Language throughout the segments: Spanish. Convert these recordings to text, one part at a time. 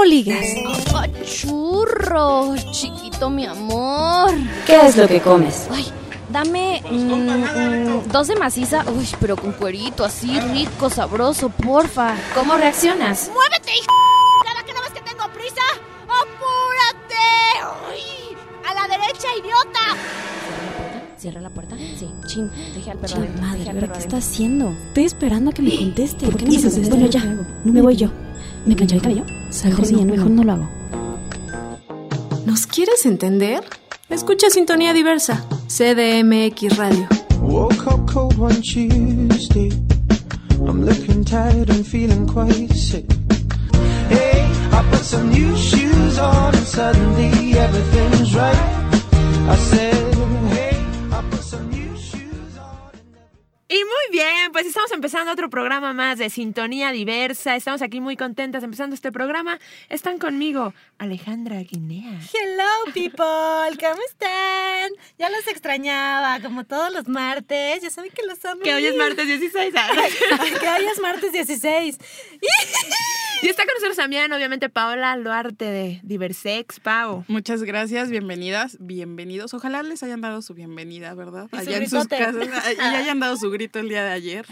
¿Cómo ligas? churro, chiquito mi amor. ¿Qué es lo que comes? Ay, dame mm, mm, dos de maciza, uy, pero con cuerito, así rico, sabroso, porfa. ¿Cómo reaccionas? ¡Muévete, hijo! ¿Cada que no ves que tengo prisa? ¡Apúrate! ¡Uy! ¡A la derecha, idiota! ¿Cierra la puerta? Sí. Chin, deje al perro. Chin, adentro, madre, deje al ¿pero perro qué adentro. está haciendo? Estoy esperando a que me conteste. ¿Por qué no me esto? Bueno, ya. No me voy yo. ¿Me planché el cabello? Mejor sí, mejor no lo hago. ¿Nos quieres entender? Escucha Sintonía Diversa, CDMX Radio. Woke up cold one Tuesday. I'm looking tired and feeling quite sick. Hey, I put some new shoes on and suddenly everything's right. I said, Y muy bien, pues estamos empezando otro programa más de Sintonía Diversa. Estamos aquí muy contentas empezando este programa. Están conmigo Alejandra Guinea. Hello people, ¿cómo están? Ya los extrañaba, como todos los martes. Ya saben que los amo. Que hoy es martes 16. ¿sabes? Ay, que hoy es martes 16. y está con nosotros también, obviamente, Paola Luarte de Diversex. Pau. Muchas gracias, bienvenidas, bienvenidos. Ojalá les hayan dado su bienvenida, ¿verdad? Y su Allá en sus casas. Y hayan dado su grito el día de ayer.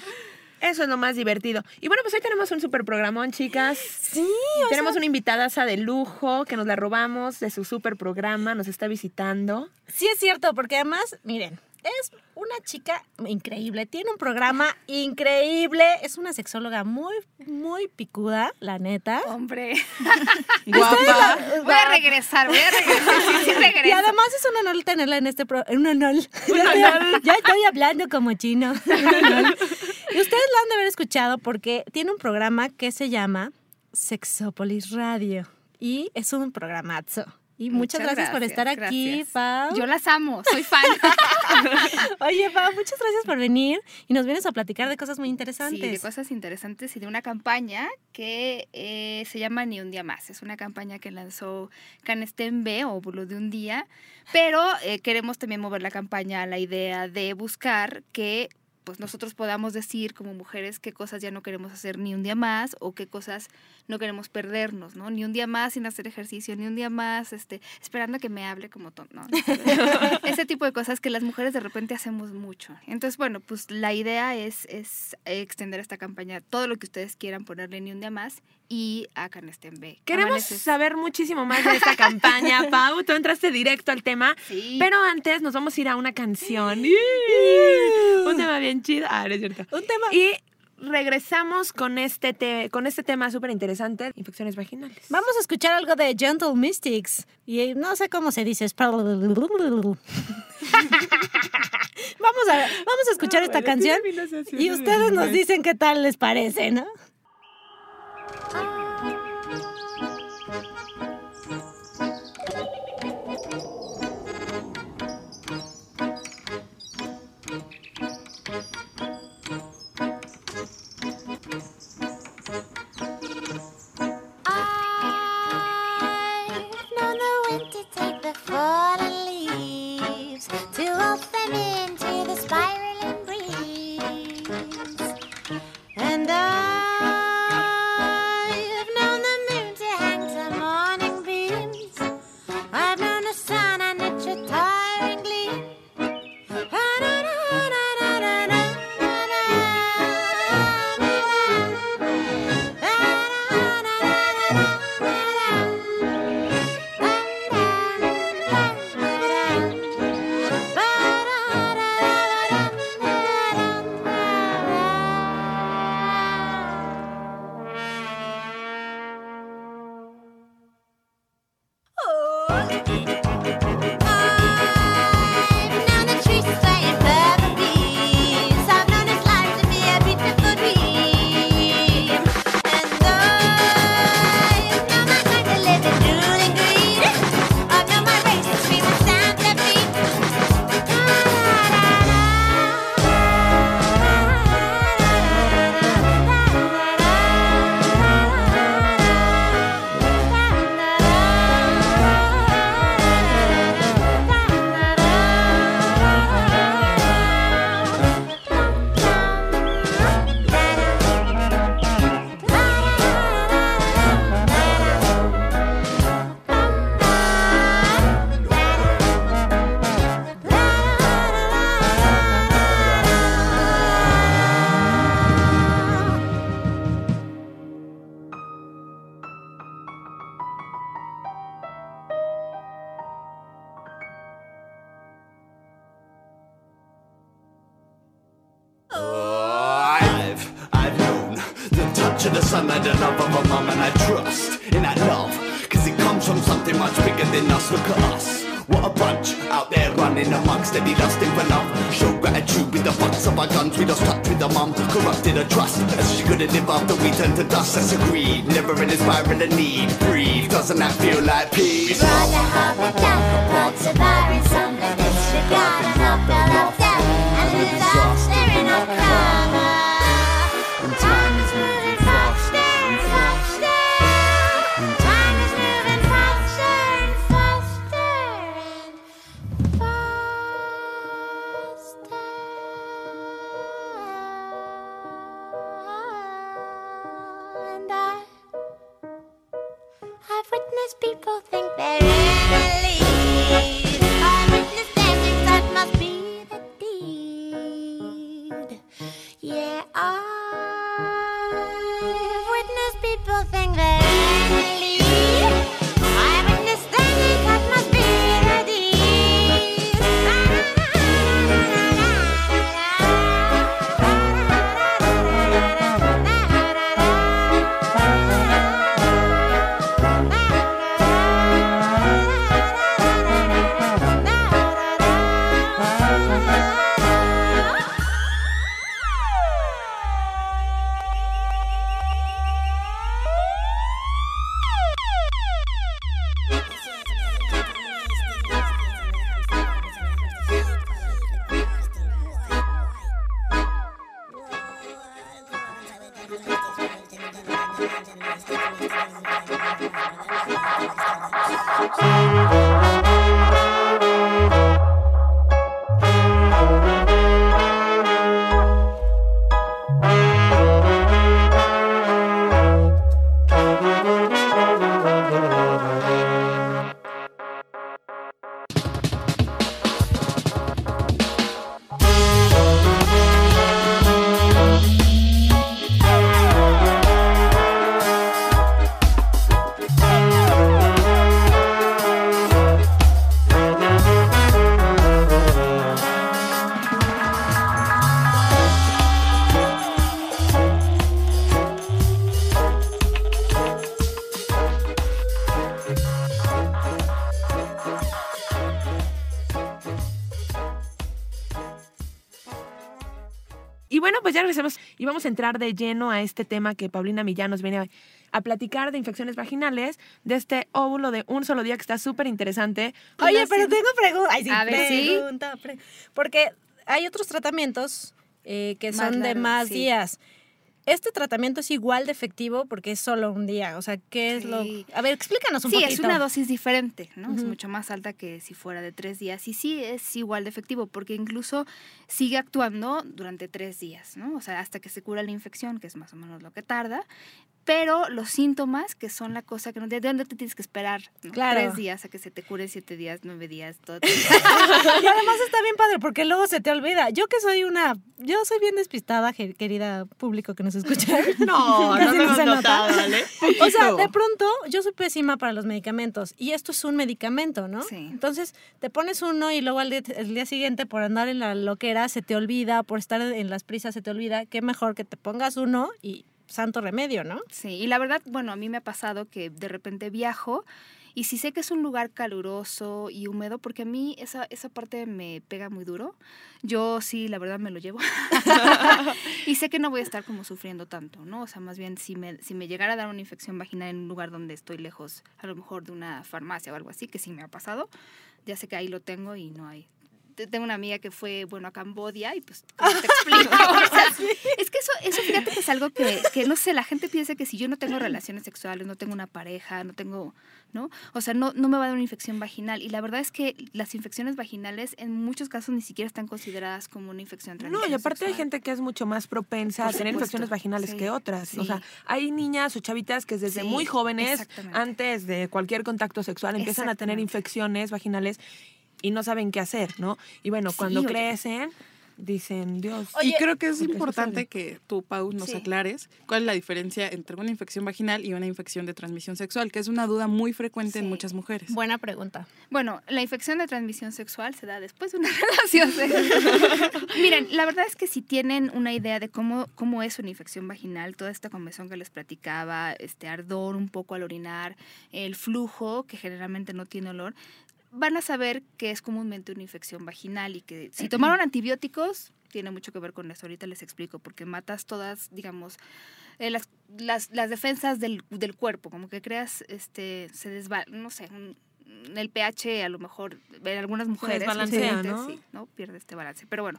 Eso es lo más divertido. Y bueno, pues hoy tenemos un super programón, chicas. Sí, Tenemos una invitadaza de lujo que nos la robamos de su super programa, nos está visitando. sí es cierto, porque además, miren, es una chica increíble, tiene un programa increíble, es una sexóloga muy, muy picuda, la neta. Hombre, Guapa. Regresar, voy a regresar. Sí, sí, Y regreso. además es un honor tenerla en este programa. Un honor. Ya estoy, ya estoy hablando como chino. Un honor. Y ustedes la han de haber escuchado porque tiene un programa que se llama Sexópolis Radio. Y es un programazo. Y muchas, Muchas gracias, por gracias, estar aquí. Pau. Yo las amo, soy fan. Oye, Pau, muchas gracias por venir y nos vienes a platicar de cosas muy Sí, interesantes. de cosas interesantes y de una campaña que eh, se llama Ni un día más. Es una campaña que lanzó Canesten B o Bulo de un día, pero eh, queremos también mover la campaña a la idea de buscar que pues nosotros podamos decir como mujeres qué cosas ya no queremos hacer ni un día más o qué cosas no queremos perdernos, ¿no? Ni un día más sin hacer ejercicio, ni un día más este, esperando a que me hable como tonto, ¿no? Ese tipo de cosas que las mujeres de repente hacemos mucho. Entonces, bueno, pues la idea es, es extender esta campaña, todo lo que ustedes quieran ponerle ni un día más y a Canesten B. Queremos Amaneces- saber muchísimo más de esta campaña, Pau. Tú entraste directo al tema. Sí. Pero antes nos vamos a ir a una canción. Un tema bien chido. Ah, no es cierto. Un tema. Y regresamos con este, te- con este tema súper interesante, infecciones vaginales. Vamos a escuchar algo de Gentle Mystics. Y eh, no sé cómo se dice. es- vamos, a, vamos a escuchar esta canción. Y ustedes nos dicen qué tal les parece, ¿no? I've take the son the love of a mum, and I trust in that love. Cause it comes from something much bigger than us. Look at us. What a bunch out there running amongst steady lusting for love. Show gratitude with the butts of our guns. We lost touch with the mum, corrupted her trust. As she couldn't live after we turned to dust. That's agreed. Never in this spiral of need. Breathe. Doesn't that feel like peace? Rather have a but surviving some that disregard and not build up death and disaster in our karma. Entrar de lleno a este tema que Paulina Millán nos viene a, a platicar de infecciones vaginales, de este óvulo de un solo día que está súper interesante. Oye, pero tengo preguntas. Ay, sí, A ver, ¿sí? pregunta, pre- Porque hay otros tratamientos eh, que Más son de más sí. días. ¿Este tratamiento es igual de efectivo porque es solo un día? O sea, ¿qué es lo...? Sí. A ver, explícanos un Sí, poquito. es una dosis diferente, ¿no? Es mucho más alta que si fuera de tres días. Y sí es igual de efectivo, porque incluso sigue actuando durante tres días, ¿no? O sea, hasta que se cura la infección, que es más o menos lo que tarda. Pero los síntomas, que son la cosa que no de dónde te tienes que esperar, ¿no? Claro. Tres días a que se te cure, siete días, nueve días, todo. Y además está bien padre porque luego se te olvida. Yo que soy una... Yo soy bien despistada, querida público que nos escucha. No, Casi no lo se notado, ¿vale? O sea, de pronto yo soy pésima para los medicamentos y esto es un medicamento, ¿no? Sí. Entonces te pones uno y luego al día, el día siguiente por andar en la loquera se te olvida, por estar en las prisas se te olvida. Qué mejor que te pongas uno y santo remedio, ¿no? Sí, y la verdad, bueno, a mí me ha pasado que de repente viajo y si sé que es un lugar caluroso y húmedo, porque a mí esa, esa parte me pega muy duro, yo sí, la verdad me lo llevo. y sé que no voy a estar como sufriendo tanto, ¿no? O sea, más bien si me, si me llegara a dar una infección vaginal en un lugar donde estoy lejos, a lo mejor de una farmacia o algo así, que sí me ha pasado, ya sé que ahí lo tengo y no hay. Te- Tengo una amiga que fue, bueno, a Cambodia y pues, ¿cómo te explico? O sea, es que eso, eso fíjate que es algo que, que, no sé, la gente piensa que si yo no tengo relaciones sexuales, no tengo una pareja, no tengo, ¿no? O sea, no, no me va a dar una infección vaginal. Y la verdad es que las infecciones vaginales en muchos casos ni siquiera están consideradas como una infección No, y aparte hay gente que es mucho más propensa Por a tener supuesto, infecciones vaginales sí, que otras. O sea, hay niñas o chavitas que desde Sí, muy jóvenes, antes de cualquier contacto sexual, empiezan a tener infecciones vaginales y no saben qué hacer, ¿no? Y bueno, cuando oye. crecen, dicen, Dios. y creo que es importante sucede. que tú, Pau, nos Sí. aclares cuál es la diferencia entre una infección vaginal y una infección de transmisión sexual, que es una duda muy frecuente en muchas mujeres. Buena pregunta. Bueno, la infección de transmisión sexual se da después de una relación sexual. Miren, la verdad es que si tienen una idea de cómo, cómo es una infección vaginal, toda esta convención que les platicaba, este ardor un poco al orinar, el flujo, que generalmente no tiene olor, van a saber que es comúnmente una infección vaginal y que si tomaron antibióticos, tiene mucho que ver con eso. Ahorita les explico, porque matas todas, digamos, eh, las, las, las defensas del, del cuerpo, como que creas, este, se desva, no sé, un- el pH a lo mejor en algunas mujeres justamente, ¿no? sí, ¿no? Pierde este balance. Pero bueno,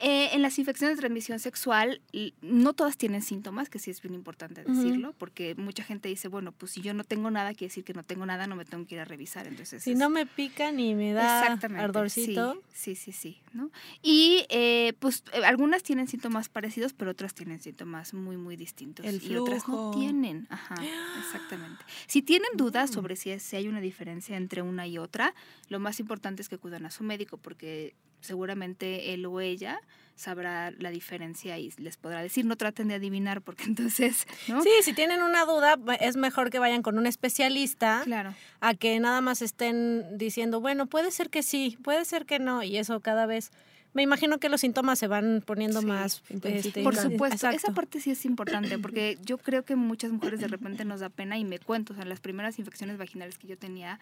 eh, en las infecciones de transmisión sexual no todas tienen síntomas, que sí es bien importante decirlo, porque mucha gente dice, bueno, pues si yo no tengo nada, quiere decir que no tengo nada, no me tengo que ir a revisar. Entonces, Si es- no me pica ni me da ardorcito. Sí, sí, sí, sí, ¿no? Y eh, pues eh, algunas tienen síntomas parecidos, pero otras tienen síntomas muy, muy distintos. El y otras no flujo. tienen. Ajá, exactamente. Si tienen dudas sobre si, es- si hay una diferencia entre una y otra, lo más importante es que acudan a su médico, porque seguramente él o ella sabrá la diferencia y les podrá decir, no traten de adivinar, porque entonces, ¿no? Sí, si tienen una duda, es mejor que vayan con un especialista Claro. a que nada más estén diciendo, bueno, puede ser que sí, puede ser que no, y eso cada vez. Me imagino que los síntomas se van poniendo Sí, más. este, Por supuesto, exacto. esa parte sí es importante porque yo creo que muchas mujeres de repente nos da pena y me cuento, o sea, las primeras infecciones vaginales que yo tenía,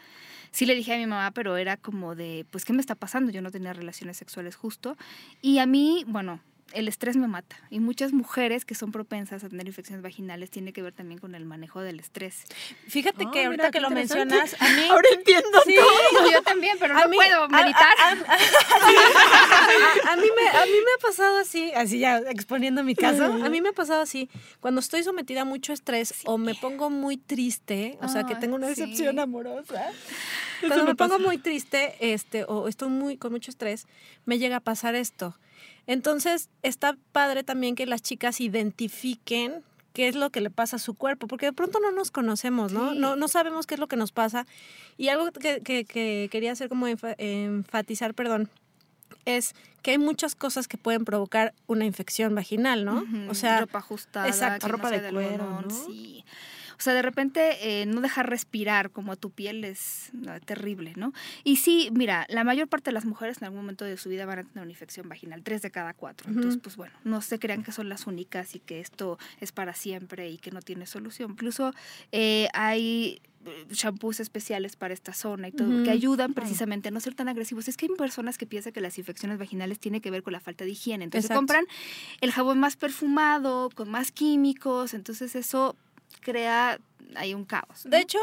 sí le dije a mi mamá, pero era como de, pues, ¿qué me está pasando? Yo no tenía relaciones sexuales justo. Y a mí, bueno, el estrés me mata. Y muchas mujeres que son propensas a tener infecciones vaginales tiene que ver también con el manejo del estrés. Fíjate que ahorita que lo mencionas, a mí. Ahora entiendo Sí, yo también, pero A no mí- puedo meditar. A, a- a mí me, a mí me ha pasado así, así ya exponiendo mi caso, a mí me ha pasado así, cuando estoy sometida a mucho estrés o me pongo muy triste, o sea, que Ah, tengo una sí. decepción amorosa, cuando me pongo muy triste este, o estoy muy con mucho estrés, me llega a pasar esto. Entonces, está padre también que las chicas identifiquen qué es lo que le pasa a su cuerpo, porque de pronto no nos conocemos, ¿no? Sí. No, no sabemos qué es lo que nos pasa. Y algo que, que- que quería hacer como enfa- enfatizar, perdón, es que hay muchas cosas que pueden provocar una infección vaginal, ¿no? O sea, ropa ajustada, exacto, no ropa de cuero, ¿no? Sí. O sea, de repente eh, no dejar respirar como a tu piel es no, terrible, ¿no? Y sí, mira, la mayor parte de las mujeres en algún momento de su vida van a tener una infección vaginal, tres de cada cuatro. Entonces, pues bueno, no se crean que son las únicas y que esto es para siempre y que no tiene solución. Incluso eh, hay eh, shampoos especiales para esta zona y todo, que ayudan precisamente a no ser tan agresivos. Es que hay personas que piensan que las infecciones vaginales tienen que ver con la falta de higiene. Entonces Exacto. compran el jabón más perfumado, con más químicos, entonces eso crea hay un caos. ¿no? De hecho,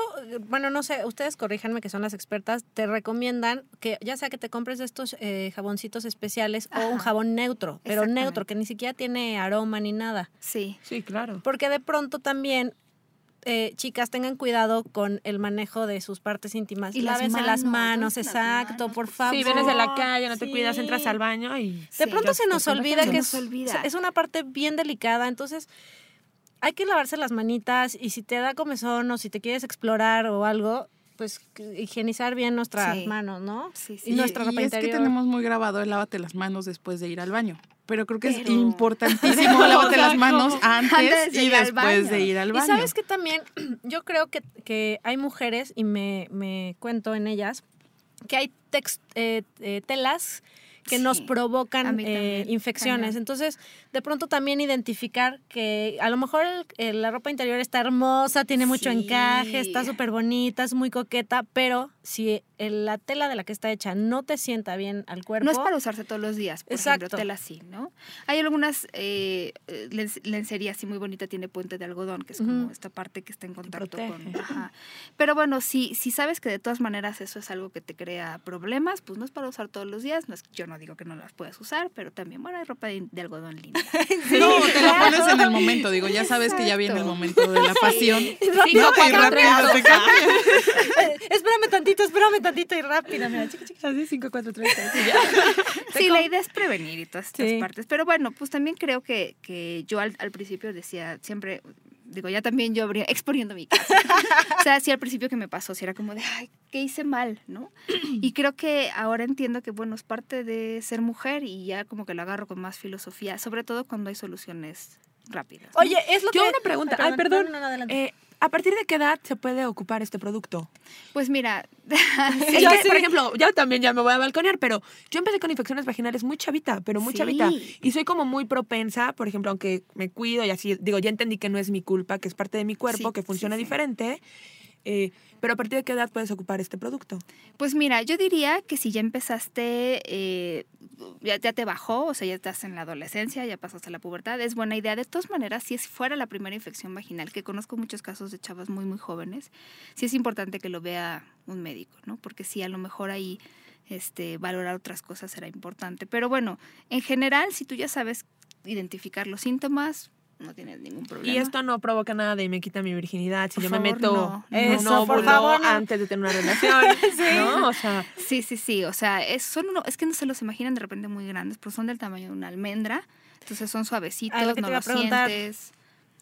bueno, no sé, ustedes corríjanme que son las expertas, te recomiendan que ya sea que te compres estos eh, jaboncitos especiales o un jabón neutro, pero neutro, que ni siquiera tiene aroma ni nada. Sí. Sí, claro. Porque de pronto también, eh, chicas, tengan cuidado con el manejo de sus partes íntimas. Y las Lávense las manos, manos, lávense las exacto, manos, por favor. Sí, vienes de la calle, no te cuidas, entras al baño y... De Sí. pronto se nos Se olvida se que es una parte bien delicada, entonces hay que lavarse las manitas y si te da comezón o si te quieres explorar o algo, pues higienizar bien nuestras Sí. manos, ¿no? Sí, Y sí. nuestra ropa y es que tenemos muy grabado el lávate las manos después de ir al baño. Pero creo que es importantísimo lávate las manos antes, Antes de y después de ir al Y baño. sabes que también yo creo que, que hay mujeres, y me, me cuento en ellas, que hay tex- eh, eh, telas que nos Sí, provocan eh, infecciones. Entonces, de pronto también identificar que a lo mejor el- el- la ropa interior está hermosa, tiene mucho Sí. encaje, está súper bonita, es muy coqueta, pero si el- la tela de la que está hecha no te sienta bien al cuerpo, No es para usarse todos los días, por Exacto. ejemplo, tela así, ¿no? Hay algunas eh, eh, lenc- lencería así muy bonita, tiene puente de algodón, que es como esta parte que está en contacto con... Ajá. Pero bueno, si, si sabes que de todas maneras eso es algo que te crea problemas, pues no es para usar todos los días, no es, yo no digo que no las puedas usar, pero también, bueno, hay ropa de, de algodón linda. No, te la pones en el momento, digo, ya sabes que ya viene el momento de la pasión. Cinco, No, y cuatro, rápido te espérame tantito, espérame tantito y rápida, mira, chica, chica. Así, 5, 4, 3, Sí, la idea es prevenir y todas estas Sí. partes. Pero bueno, pues también creo que, que yo al, al principio decía, siempre digo, ya también yo exponiendo mi caso. o sea, sí al principio que me pasó, sí era como de, ay, ¿qué hice mal? ¿No? Y creo que ahora entiendo que, bueno, es parte de ser mujer y ya como que lo agarro con más filosofía, sobre todo cuando hay soluciones rápidas. ¿no? Oye, es lo Yo que... una pregunta. Ay, perdón. No, no, no, adelante. Eh, ¿A partir de qué edad se puede ocupar este producto? Pues mira, yo sí- por ejemplo, yo también ya me voy a balconear, pero yo empecé con infecciones vaginales muy chavita, pero muy Sí. chavita. Y soy como muy propensa, por ejemplo, aunque me cuido y así, digo, ya entendí que no es mi culpa, que es parte de mi cuerpo, que funciona diferente. Eh, pero a partir de qué edad puedes ocupar este producto? Pues mira, yo diría que si ya empezaste, eh, ya, te bajó, o sea, ya estás en la adolescencia, ya pasaste la pubertad, es buena idea. De todas maneras, si es fuera la primera infección vaginal, que conozco muchos casos de chavas muy, muy jóvenes, sí es importante que lo vea un médico, ¿no? Porque sí, a lo mejor ahí este, valorar otras cosas será importante. Pero bueno, en general, si tú ya sabes identificar los síntomas, no tienes ningún problema. Y esto no provoca nada de me quita mi virginidad si Por yo me meto no. por favor, no. antes de tener una relación, ¿no? O sea, Sí, sí, sí. O sea, es, son uno, es que no se los imaginan de repente muy grandes, pero son del tamaño de una almendra. Entonces son suavecitos, lo no los sientes.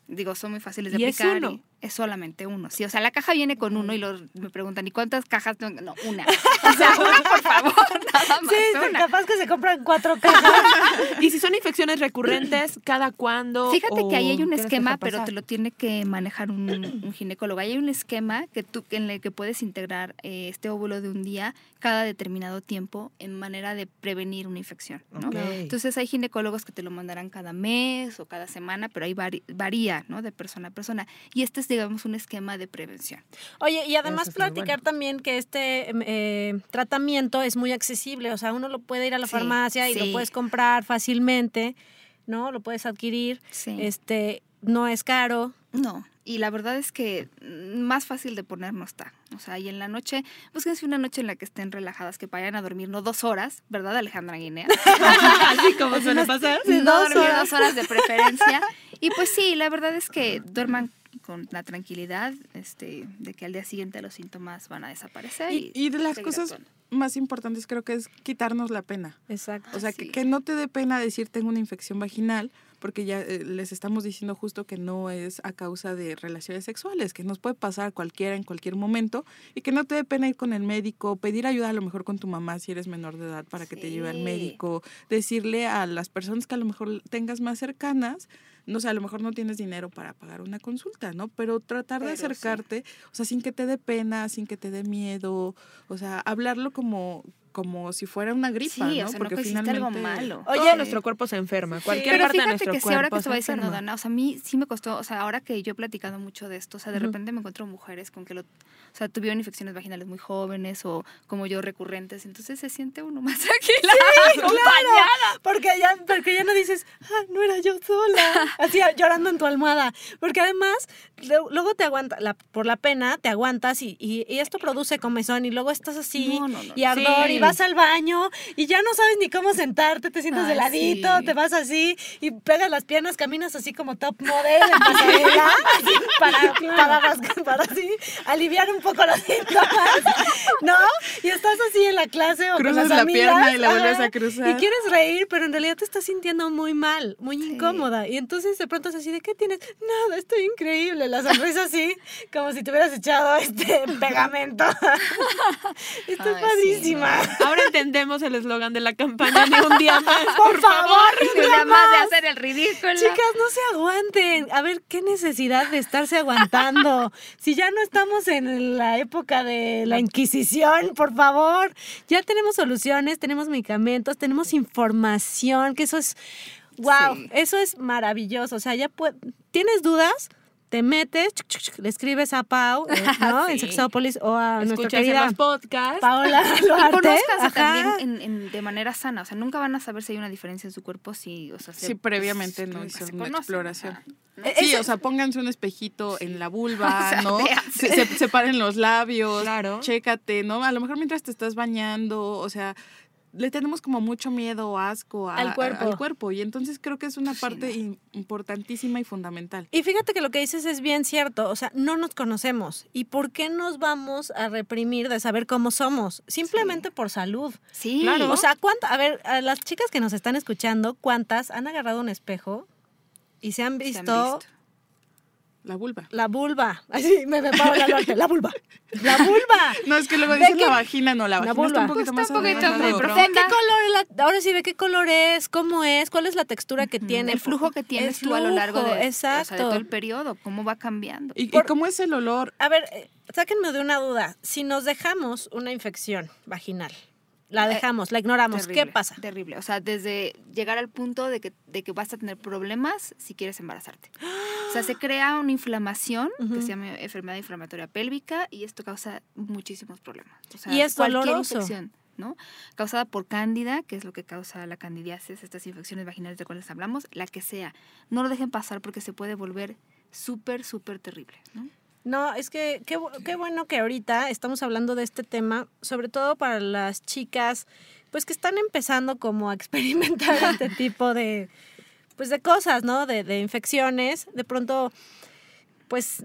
Digo, son muy fáciles de ¿Y es aplicar. uno? y es solamente uno. Sí, o sea, la caja viene con uno y los, me preguntan, ¿y cuántas cajas tengo? No, una. O sea, una, por favor, nada más. Sí, una. capaz que se compran cuatro cajas. y si son infecciones recurrentes, ¿cada cuándo? Fíjate que ahí hay un esquema, pero te lo tiene que manejar un, un ginecólogo. Ahí hay un esquema que tú, en el que puedes integrar eh, este óvulo de un día cada determinado tiempo en manera de prevenir una infección. Entonces hay ginecólogos que te lo mandarán cada mes o cada semana, pero ahí vari- varía ¿no? de persona a persona. Y este es, digamos, un esquema de prevención. Oye, y además es platicar bueno. también que este em, eh, tratamiento es muy accesible, o sea, uno lo puede ir a la Sí, farmacia y lo puedes comprar fácilmente, ¿no? Lo puedes adquirir, Sí. este, no es caro. No, y la verdad es que mm, más fácil de poner no está. O sea, y en la noche, búsquense una noche en la que estén relajadas, que vayan a dormir, no dos horas, ¿verdad, Alejandra Guinea? Así como suele pasar. no dos dormir horas. dos horas de preferencia. Y pues sí, la verdad es que duerman con la tranquilidad este, de que al día siguiente los síntomas van a desaparecer. Y, Y, y de las cosas actuando. más importantes creo que es quitarnos la pena. Exacto. O sea, que, Sí. que no te dé pena decir tengo una infección vaginal, porque ya eh, les estamos diciendo justo que no es a causa de relaciones sexuales, que nos puede pasar a cualquiera en cualquier momento y que no te dé pena ir con el médico, pedir ayuda a lo mejor con tu mamá si eres menor de edad para que te lleve al médico, decirle a las personas que a lo mejor tengas más cercanas, no sé, a lo mejor no tienes dinero para pagar una consulta, ¿no? Pero tratar de Pero sí. acercarte, o sea, sin que te dé pena, sin que te dé miedo, o sea, hablarlo como como si fuera una gripa, Sí, ¿no? o sea, no que hiciste algo malo. Oye, Oye, nuestro cuerpo se enferma. Cualquier Pero parte de fíjate nuestro que sí, ahora que se te va diciendo. Dana, o sea, a mí sí me costó, o sea, ahora que yo he platicado mucho de esto, o sea, de repente me encuentro mujeres con que lo, o sea, tuvieron infecciones vaginales muy jóvenes o como yo recurrentes, entonces se siente uno más tranquila, acompañada. Porque ya, porque ya no dices, ah, no era yo sola. Así llorando en tu almohada. Porque además, luego te aguanta, la, por la pena, te aguantas y, y, y esto produce comezón y luego estás así No, no, no. y ardor Sí. y vas al baño y ya no sabes ni cómo sentarte, te sientas de ladito, sí. te vas así y pegas las piernas, caminas así como top model en pasarela para, para, rascar- para así aliviar un poco los síntomas, ¿no? Y estás así en la clase o con Cruzas las la amigas, pierna y la vuelves ajá, a cruzar. Y quieres reír, pero en realidad te estás sintiendo muy mal, muy Sí. incómoda. Y entonces de pronto es así, ¿de qué tienes? Nada, estoy increíble. La sonrisa así, como si te hubieras echado este pegamento. Estoy Ay, padrísima. Ahora entendemos el eslogan de la campaña de un día más. Por favor, Y nada más de hacer el ridículo. Chicas, no se aguanten. A ver, qué necesidad de estarse aguantando. Si ya no estamos en la época de la Inquisición, por favor. Ya tenemos soluciones, tenemos medicamentos, tenemos información, que eso es. ¡Wow! Sí. Eso es maravilloso. O sea, ya pue- ¿Tienes dudas? Te metes, chuc, chuc, chuc, le escribes a Pau, eh, ¿no? En Sí. Sexópolis o a nuestra Escuchas en querida los podcasts. Paola Y Ajá. también en, en- de manera sana, o sea, nunca van a saber si hay una diferencia en su cuerpo si, o sea, se- Sí, previamente pues, no hizo una conocen, exploración. ajá. Sí, o sea, pónganse un espejito en la vulva, O sea, ¿no? véanse. Se, se- separen los labios, Claro. chécate, ¿no? A lo mejor mientras te estás bañando, o sea, le tenemos como mucho miedo o asco a- Al a- cuerpo. al cuerpo. Y entonces creo que es una Sí, parte no. importantísima y fundamental. Y fíjate que lo que dices es bien cierto, o sea, no nos conocemos. ¿Y por qué nos vamos a reprimir de saber cómo somos? Simplemente por salud. Sí, Claro. O sea, ¿cuántas? A ver, a las chicas que nos están escuchando, ¿cuántas han agarrado un espejo y se han se han visto, La vulva. La vulva. Así me me paro la norte. La vulva. La vulva. No, es que luego ¿De dicen qué? la vagina, no, la La vagina está un vulva. poquito Pues más está un poquito ¿no? ¿De qué color es la- ahora sí, ¿de qué color es? ¿Cómo es? ¿Cuál es la textura que tiene? El flujo que tienes El tú a lo largo flujo, de, o sea, de Exacto. todo el periodo, cómo va cambiando. ¿Y, y cómo es el olor? A ver, eh, sáquenme de una duda. Si nos dejamos una infección vaginal, la Eh, dejamos, la ignoramos, Terrible, ¿qué pasa? Terrible. O sea, desde llegar al punto de que, de que vas a tener problemas si quieres embarazarte. O sea, se crea una inflamación que Ujú. se llama enfermedad inflamatoria pélvica y esto causa muchísimos problemas. O sea, Y es cualquier doloroso. infección, ¿no? Causada por cándida, que es lo que causa la candidiasis, estas infecciones vaginales de cuales hablamos, la que sea. No lo dejen pasar porque se puede volver súper, súper terrible, ¿no? No, es que qué, qué bueno que ahorita estamos hablando de este tema, sobre todo para las chicas, pues que están empezando como a experimentar este tipo de, pues de cosas, ¿no? De, de infecciones. De pronto, pues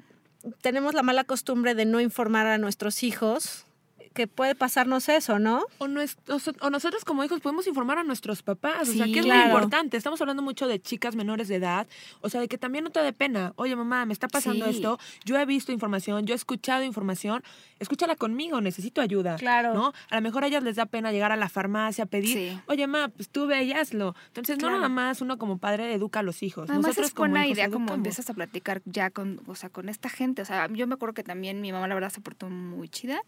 tenemos la mala costumbre de no informar a nuestros hijos que puede pasarnos eso, ¿no? O, nues- o so- o nosotros como hijos podemos informar a nuestros papás, o sea, que es claro. muy importante. Estamos hablando mucho de chicas menores de edad, o sea, de que también no te dé pena. Oye, mamá, me está pasando Sí. esto, yo he visto información, yo he escuchado información, escúchala conmigo, necesito ayuda. Claro. ¿No? A lo mejor a ellas les da pena llegar a la farmacia a pedir, Sí. oye, mamá, pues tú ve y hazlo. Entonces, Claro. no nada más uno como padre educa a los hijos. Además Nosotros es buena como hijos idea como educamos. empiezas a platicar ya con, o sea, con esta gente. O sea, yo me acuerdo que también mi mamá la verdad se portó muy chida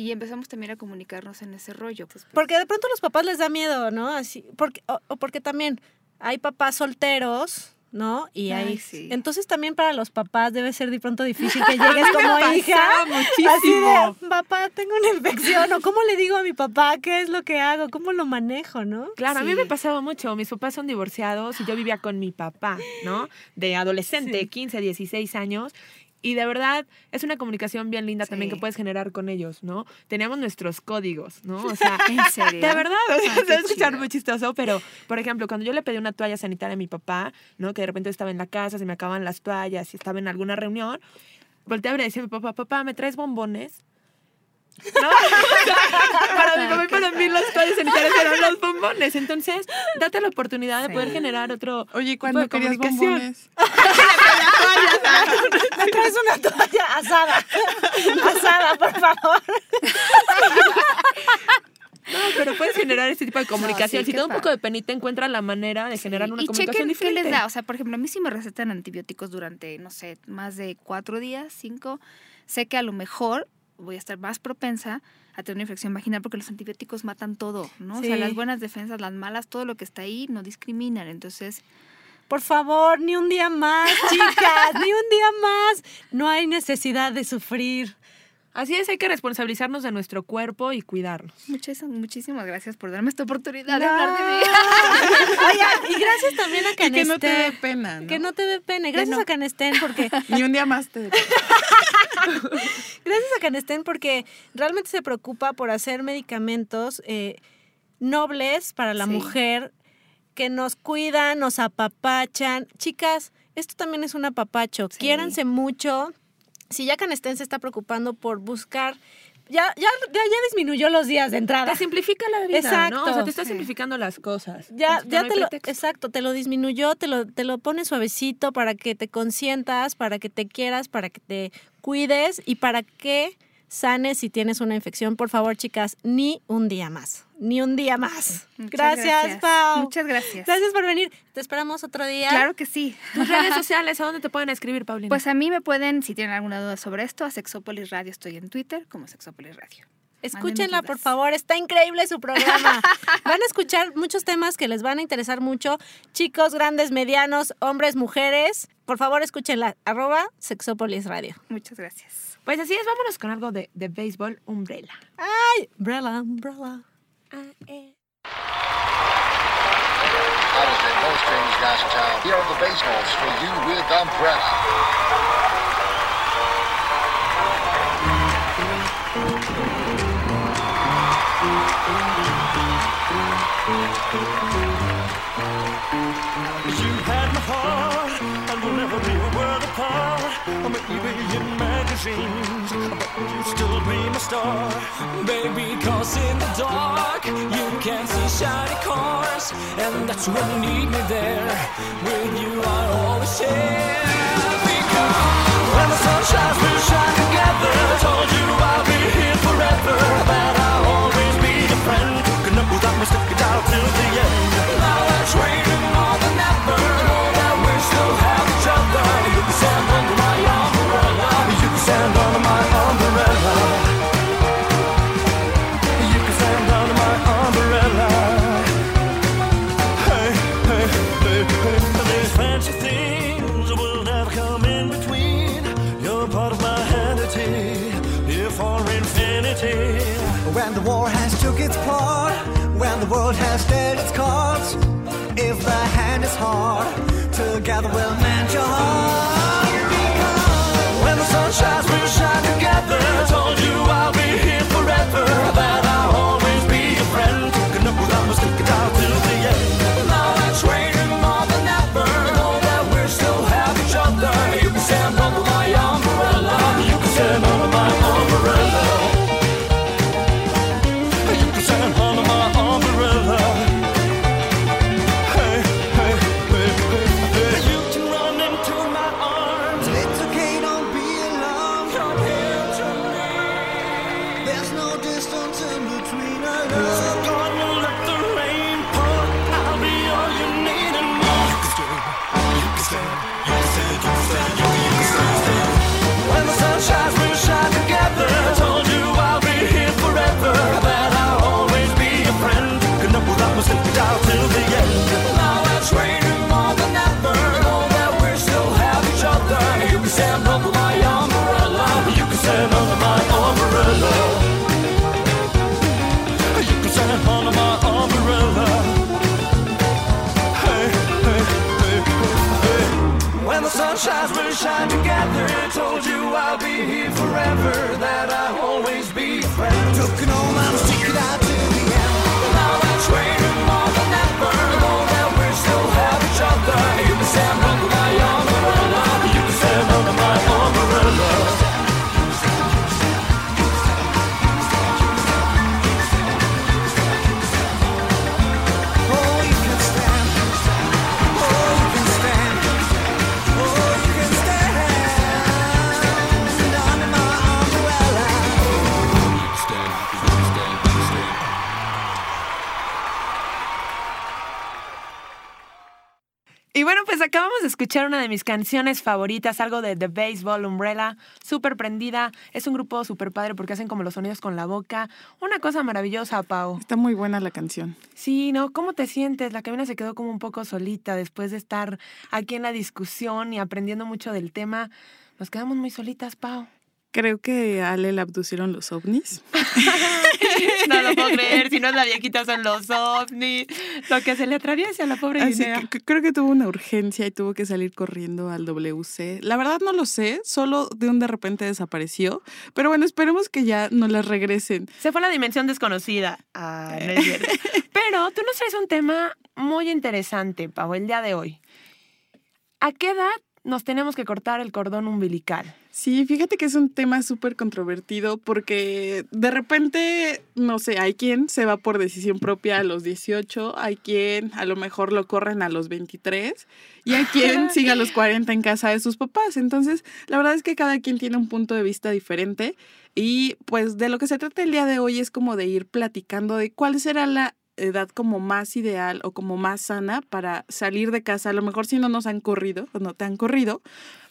y empezamos también a comunicarnos en ese rollo. Pues, Porque de pronto a los papás les da miedo, ¿no? Así, porque, o, o porque también hay papás solteros, ¿no? Y Ay, hay, sí. entonces también para los papás debe ser de pronto difícil que llegues como hija. muchísimo. Así de, papá, tengo una infección, o cómo le digo a mi papá qué es lo que hago, cómo lo manejo, ¿no? Claro, a mí Sí. me pasaba mucho. Mis papás son divorciados y yo vivía con mi papá, ¿no? De adolescente, 15, 16 años. Y de verdad es una comunicación bien linda también que puedes generar con ellos, ¿no? Teníamos nuestros códigos, ¿no? O sea, ¿En serio? de verdad, o sea, se escuchar muy chistoso, pero, por ejemplo, cuando yo le pedí una toalla sanitaria a mi papá, ¿no? Que de repente estaba en la casa, se me acaban las toallas y estaba en alguna reunión, volteé a ver y decía a mi papá, papá, ¿me traes bombones? ¿No? para mi y para mí las toallas sanitarias eran los bombones. Entonces, date la oportunidad de Sí. poder generar otro. Oye, ¿y tipo cuando de querías comunicación. bombones? Me traes una toalla asada, asada, por favor. No, pero puedes generar este tipo de comunicación. sí, si qué te da un poco de penita, encuentra la manera de generar una y comunicación chequen qué diferente. les da. O sea, por ejemplo, a mí sí me recetan antibióticos durante, no sé, más de cuatro días, cinco. Sé que a lo mejor voy a estar más propensa a tener una infección vaginal porque los antibióticos matan todo, ¿no? O sea, las buenas defensas, las malas, todo lo que está ahí no discriminan. Entonces, Por favor, ni un día más, chicas, ni un día más. No hay necesidad de sufrir. Así es, hay que responsabilizarnos de nuestro cuerpo y cuidarnos. muchas, muchísimas gracias por darme esta oportunidad de hablar de mí. Oye, y gracias también a Y que no te dé Canestén. pena, ¿no? Que no te dé pena. Y Gracias no. a Canestén porque Ni un día más te dé pena. Gracias a Canestén porque realmente se preocupa por hacer medicamentos eh, nobles para la Sí. mujer que nos cuidan, nos apapachan. Chicas, esto también es un apapacho. Sí. Quiéranse mucho. Si ya Canestén se está preocupando por buscar, ya, ya, ya, ya disminuyó los días de entrada. Te simplifica la vida, ¿no? O sea, Exacto. te está Sí. simplificando las cosas. Ya, Entonces, ya no te lo, exacto, te lo disminuyó, te lo, te lo pone suavecito para que te consientas, para que te quieras, para que te cuides y para que sanes si tienes una infección. Por favor, chicas, ni un día más, ni un día más. Muchas gracias, Pau. Muchas gracias. Gracias por venir. Te esperamos otro día. Claro que sí. Tus redes sociales, ¿a dónde te pueden escribir, Paulina? Pues a mí me pueden, si tienen alguna duda sobre esto, a Sexópolis Radio estoy en Twitter como Sexópolis Radio. Escúchenla, por favor. Está increíble su programa. van a escuchar muchos temas que les van a interesar mucho. Chicos, grandes, medianos, hombres, mujeres. Por favor, escúchenla. Arroba Sexópolis Radio. Muchas gracias. Pues así es, vámonos con algo de, de béisbol, Umbrella. Ay, umbrella, umbrella. Ah, eh. Here are the baseballs for you with Umbrella. You had my heart, and We'll never be a world apart, or maybe in magazines, but you'll still be my star. Baby, cause in the dark, you can see shiny cars, and that's when you need me there. With you, I always share. Because when the sun shines, we'll shine together. I told you I'll be here forever, that I'll always be your friend. Gonna know that we'll stick it out till the end. Now that's waiting stand under my umbrella. You can stand under my umbrella. Hey, hey, hey, hey. These fancy things will never come in between. You're part of my entity, here for infinity. When the war has took its part, when the world has dealt its cards, if the hand is hard, together we'll mend your heart. Just together. Told you I'll be here forever. That I'll pues acabamos de escuchar una de mis canciones favoritas, algo de The Baseball Umbrella, súper prendida. Es un grupo súper padre porque hacen como los sonidos con la boca. Una cosa maravillosa, Pau. Está muy buena la canción. Sí, ¿no? ¿Cómo te sientes? La cabina se quedó como un poco solita después de estar aquí en la discusión y aprendiendo mucho del tema. Nos quedamos muy solitas, Pau. Creo que a Ale le abducieron los ovnis. No lo puedo creer, si no es la viejita son los ovnis. Lo que se le atraviesa a la pobre Así que creo que tuvo una urgencia y tuvo que salir corriendo al WC. La verdad no lo sé, solo de un de repente desapareció. Pero bueno, esperemos que ya no las regresen. Se fue a la dimensión desconocida. Ah, no es cierto. Pero tú nos traes un tema muy interesante, Pau, el día de hoy. ¿A qué edad nos tenemos que cortar el cordón umbilical? Sí, fíjate que es un tema súper controvertido porque de repente, no sé, hay quien se va por decisión propia a los 18, hay quien a lo mejor lo corren a los 23 y hay quien sigue a los 40 en casa de sus papás. Entonces, la verdad es que cada quien tiene un punto de vista diferente y pues de lo que se trata el día de hoy es como de ir platicando de cuál será la edad como más ideal o como más sana para salir de casa. A lo mejor si no nos han corrido o no te han corrido,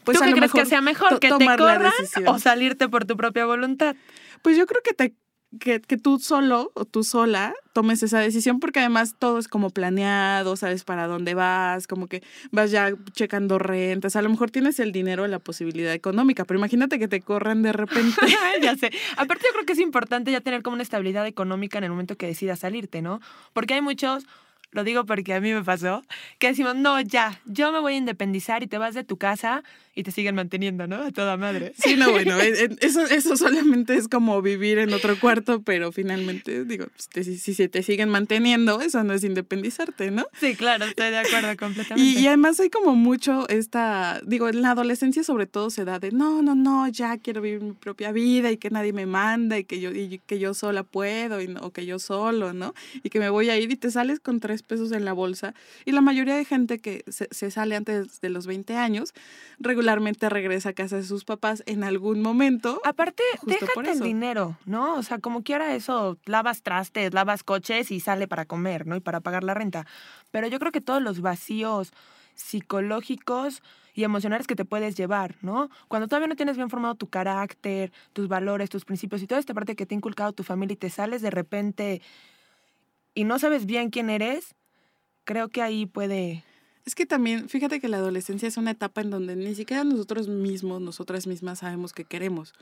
pues ¿Tú qué crees que sea mejor? ¿Que te corran o salirte por tu propia voluntad? Pues yo creo que te que, que tú solo o tú sola tomes esa decisión porque además todo es como planeado, sabes para dónde vas, como que vas ya checando rentas, a lo mejor tienes el dinero, la posibilidad económica, pero imagínate que te corran de repente. ya sé. Aparte yo creo que es importante ya tener como una estabilidad económica en el momento que decidas salirte, ¿no? Porque hay muchos lo digo porque a mí me pasó, que decimos, no, ya, yo me voy a independizar y te vas de tu casa y te siguen manteniendo, ¿no? A toda madre. Sí, no, bueno, eso, eso solamente es como vivir en otro cuarto, pero finalmente, digo, pues, si, si se te siguen manteniendo, eso no es independizarte, ¿no? Sí, claro, estoy de acuerdo completamente. Y, y además hay como mucho esta, digo, en la adolescencia sobre todo se da de, no, no, no, ya quiero vivir mi propia vida y que nadie me manda y que yo, y que yo sola puedo y o que yo solo, ¿no? Y que me voy a ir y te sales con tres pesos en la bolsa. Y la mayoría de gente que se, se sale antes de los 20 años regularmente regresa a casa de sus papás en algún momento. Aparte, déjate el dinero, ¿no? O sea, como quiera eso, lavas trastes, lavas coches y sale para comer, ¿no? Y para pagar la renta. Pero yo creo que todos los vacíos psicológicos y emocionales que te puedes llevar, ¿no? Cuando todavía no tienes bien formado tu carácter, tus valores, tus principios y toda esta parte que te ha inculcado tu familia y te sales de repente y no sabes bien quién eres, creo que ahí puede... Es que también, fíjate que la adolescencia es una etapa en donde ni siquiera nosotros mismos, nosotras mismas sabemos qué queremos.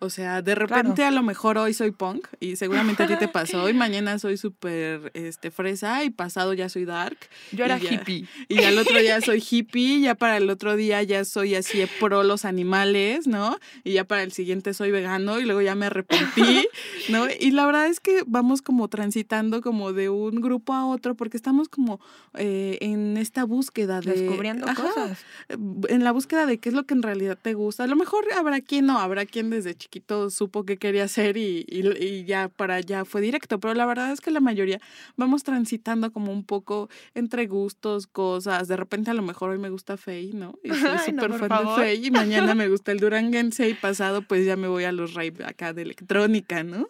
O sea, de repente a lo mejor hoy soy punk y seguramente a ti te pasó y mañana soy súper este, fresa y pasado ya soy dark. Yo y era ya- hippie. Y al otro día soy hippie, ya para el otro día ya soy así pro los animales, ¿no? Y ya para el siguiente soy vegano y luego ya me arrepentí, ¿no? Y la verdad es que vamos como transitando como de un grupo a otro porque estamos como eh, en esta búsqueda de... Descubriendo Ajá, cosas. en la búsqueda de qué es lo que en realidad te gusta. A lo mejor habrá quien no, habrá quien desde chiquito supo qué quería hacer y, y- y ya para allá fue directo, pero la verdad es que la mayoría vamos transitando como un poco entre gustos, cosas. De repente a lo mejor hoy me gusta Faye, ¿no? Y soy no, súper fan favor. de Faye y mañana me gusta el Duranguense y pasado pues ya me voy a los rave acá de electrónica, ¿no?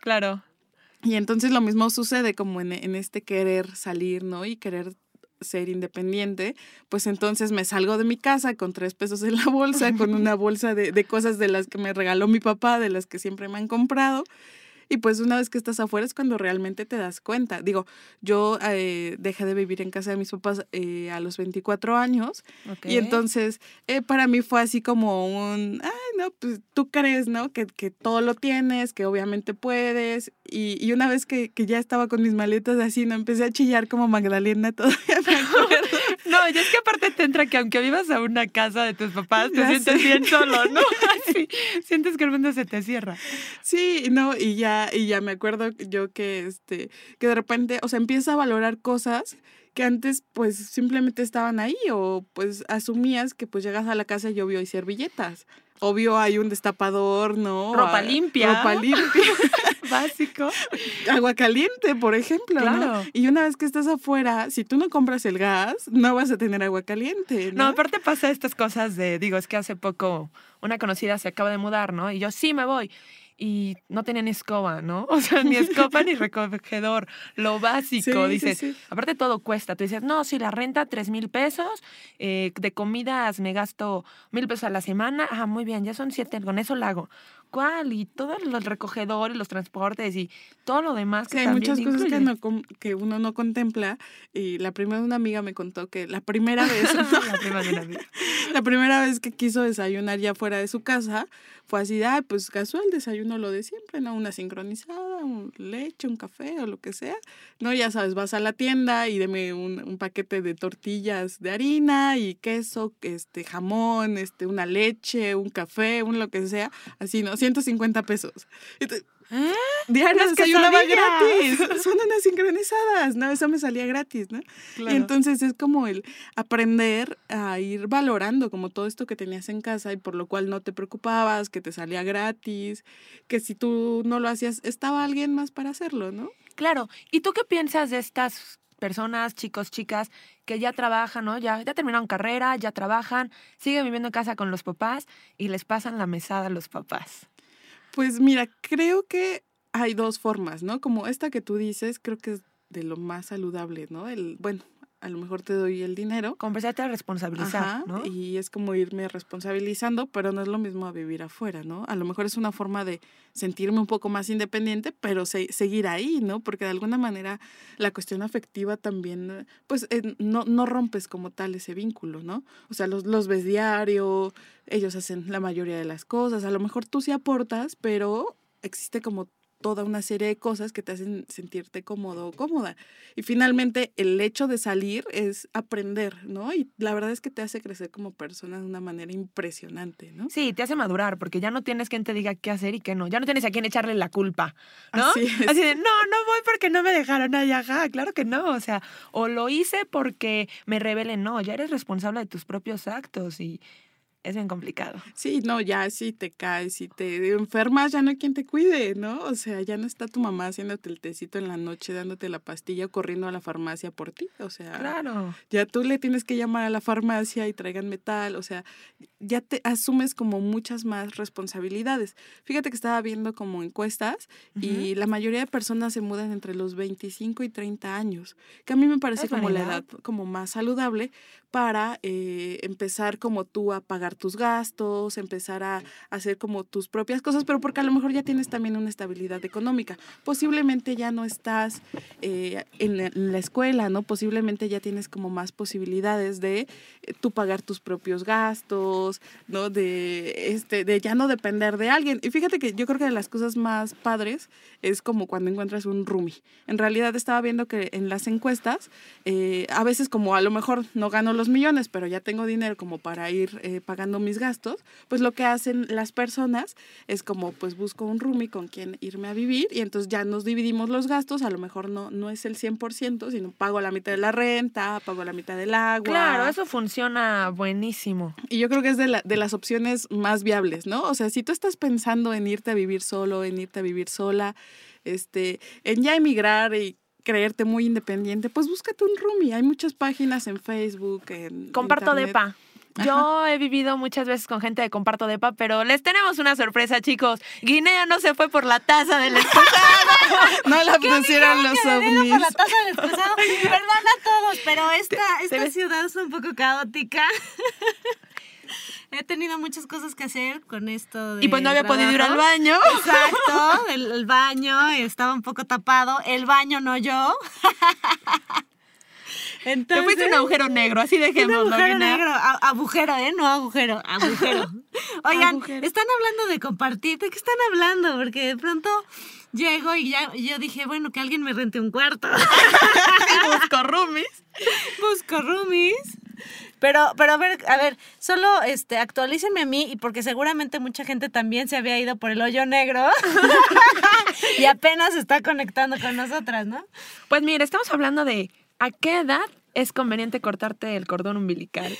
Claro. Y entonces lo mismo sucede como en, en este querer salir, ¿no? Y querer ser independiente, pues entonces me salgo de mi casa con tres pesos en la bolsa, con una bolsa de, de cosas de las que me regaló mi papá, de las que siempre me han comprado. Y pues una vez que estás afuera es cuando realmente te das cuenta. Digo, yo eh, dejé de vivir en casa de mis papás eh, a los 24 años Ok. y entonces eh, para mí fue así como un, ay, no, pues tú crees, ¿no? Que, que todo lo tienes, que obviamente puedes. Y, y una vez que, que ya estaba con mis maletas así, no empecé a chillar como Magdalena todavía. me. No, y es que aparte te entra que aunque vivas a una casa de tus papás, te Ya sientes sé. bien solo, ¿no? Así, sientes que el mundo se te cierra. Sí, no, y ya, y ya me acuerdo yo que este, que de repente, o sea, empieza a valorar cosas que antes pues simplemente estaban ahí o pues asumías que pues llegas a la casa y obvio hay servilletas. Obvio hay un destapador, ¿no? Ropa Ah, limpia. Ropa limpia. Básico. Agua caliente, por ejemplo. Y una vez que estás afuera, si tú no compras el gas, no vas a tener agua caliente, No, ¿no? aparte pasa estas cosas de, digo, es que hace poco una conocida se acaba de mudar, ¿no? Y yo sí me voy. Y no tenía ni escoba, ¿no? O sea, ni escoba ni recogedor. Lo básico, Sí, dices. sí. Aparte todo cuesta. Tú dices, no, si la renta, tres mil pesos. eh, de comidas me gasto mil pesos a la semana. Ah, muy bien, ya son siete, con eso lo hago. ¿Cuál? Y todo el recogedor y los transportes y todo lo demás que Sí, hay muchas cosas que, no que uno no contempla. Y la primera una amiga me contó que la primera vez, La prima de una amiga. la primera vez que quiso desayunar ya fuera de su casa, fue así, "Ay, pues casual, desayuno lo de siempre, ¿no? Una sincronizada, un leche, un café o lo que sea. No, ya sabes, vas a la tienda y deme un, un paquete de tortillas de harina y queso, este jamón, este, una leche, un café, un lo que sea, así, ¿no? 150 pesos. Te- Diario Unas desayunaba gratis. Son unas sincronizadas, ¿no? Eso me salía gratis, ¿no? Claro. Y entonces es como el aprender a ir valorando como todo esto que tenías en casa y por lo cual no te preocupabas, que te salía gratis, que si tú no lo hacías, estaba alguien más para hacerlo, ¿no? Claro. ¿Y tú qué piensas de estas personas, chicos, chicas, que ya trabajan, ¿no? Ya, ya terminaron carrera, ya trabajan, siguen viviendo en casa con los papás y les pasan la mesada a los papás? Pues mira, creo que hay dos formas, ¿no? Como esta que tú dices, creo que es de lo más saludable, ¿no? El, bueno, a lo mejor te doy el dinero. Conversarte a responsabilizar, Ajá, ¿no? Y es como irme responsabilizando, pero no es lo mismo a vivir afuera, ¿no? A lo mejor es una forma de sentirme un poco más independiente, pero se- seguir ahí, ¿no? Porque de alguna manera la cuestión afectiva también, pues eh, no, no rompes como tal ese vínculo, ¿no? O sea, los, los ves diario, ellos hacen la mayoría de las cosas, a lo mejor tú sí aportas, pero existe como toda una serie de cosas que te hacen sentirte cómodo o cómoda. Y finalmente el hecho de salir es aprender, ¿no? Y la verdad es que te hace crecer como persona de una manera impresionante, ¿no? Sí, te hace madurar, porque ya no tienes quien te diga qué hacer y qué no. Ya no tienes a quien echarle la culpa, ¿no? Así es. Así de, no, no voy porque no me dejaron ahí, ajá, claro que no. O sea, o lo hice porque me rebelé, no, ya eres responsable de tus propios actos y es bien complicado. Sí, no, ya si te caes, si te enfermas, ya no hay quien te cuide, ¿no? O sea, ya no está tu mamá haciéndote el tecito en la noche, dándote la pastilla o corriendo a la farmacia por ti. O sea, Claro. ya tú le tienes que llamar a la farmacia y traigan metal. O sea, ya te asumes como muchas más responsabilidades. Fíjate que estaba viendo como encuestas y la mayoría de personas se mudan entre los 25 y 30 años, que a mí me parece Es como la edad. edad como más saludable para eh, empezar como tú a pagar tus gastos, empezar a hacer como tus propias cosas, pero porque a lo mejor ya tienes también una estabilidad económica. Posiblemente ya no estás eh, en, la- en la escuela, ¿no? Posiblemente ya tienes como más posibilidades de eh, tú pagar tus propios gastos, ¿no? De, este, de ya no depender de alguien. Y fíjate que yo creo que de las cosas más padres es como cuando encuentras un roomie. En realidad estaba viendo que en las encuestas, eh, a veces como a lo mejor no gano los millones, pero ya tengo dinero como para ir eh, pagando mis gastos, pues lo que hacen las personas es como pues busco un roomie con quien irme a vivir y entonces ya nos dividimos los gastos, a lo mejor no, no es el 100%, sino pago la mitad de la renta, pago la mitad del agua. Claro, eso funciona buenísimo. Y yo creo que es de, la- de las opciones más viables, ¿no? O sea, si tú estás pensando en irte a vivir solo, en irte a vivir sola, este, en ya emigrar y creerte muy independiente, pues búscate un roomie. Hay muchas páginas en Facebook, en Comparto internet. depa. Yo he vivido muchas veces con gente de comparto depa, pero les tenemos una sorpresa, chicos. Guinea no se fue por la taza del excusado. No la pusieron los ovnis. por la taza del excusado. Perdón a todos, pero esta, esta ciudad es un poco caótica. He tenido muchas cosas que hacer con esto. Y pues no había podido ir al baño. Exacto, el, el baño estaba un poco tapado. El baño no yo. Te Entonces, fuiste un agujero negro, así un dejémoslo, agujero Guinea. negro. A- agujero, ¿eh? No agujero, agujero. Oigan, Agujero. están hablando de compartir. ¿De qué están hablando? Porque de pronto llego y ya yo dije, bueno, que alguien me rente un cuarto. Busco roomies. Busco roomies. Pero, pero a ver, a ver, solo este, actualícenme a mí y porque seguramente mucha gente también se había ido por el hoyo negro y apenas está conectando con nosotras, ¿no? Pues mire, estamos hablando de a qué edad es conveniente cortarte el cordón umbilical.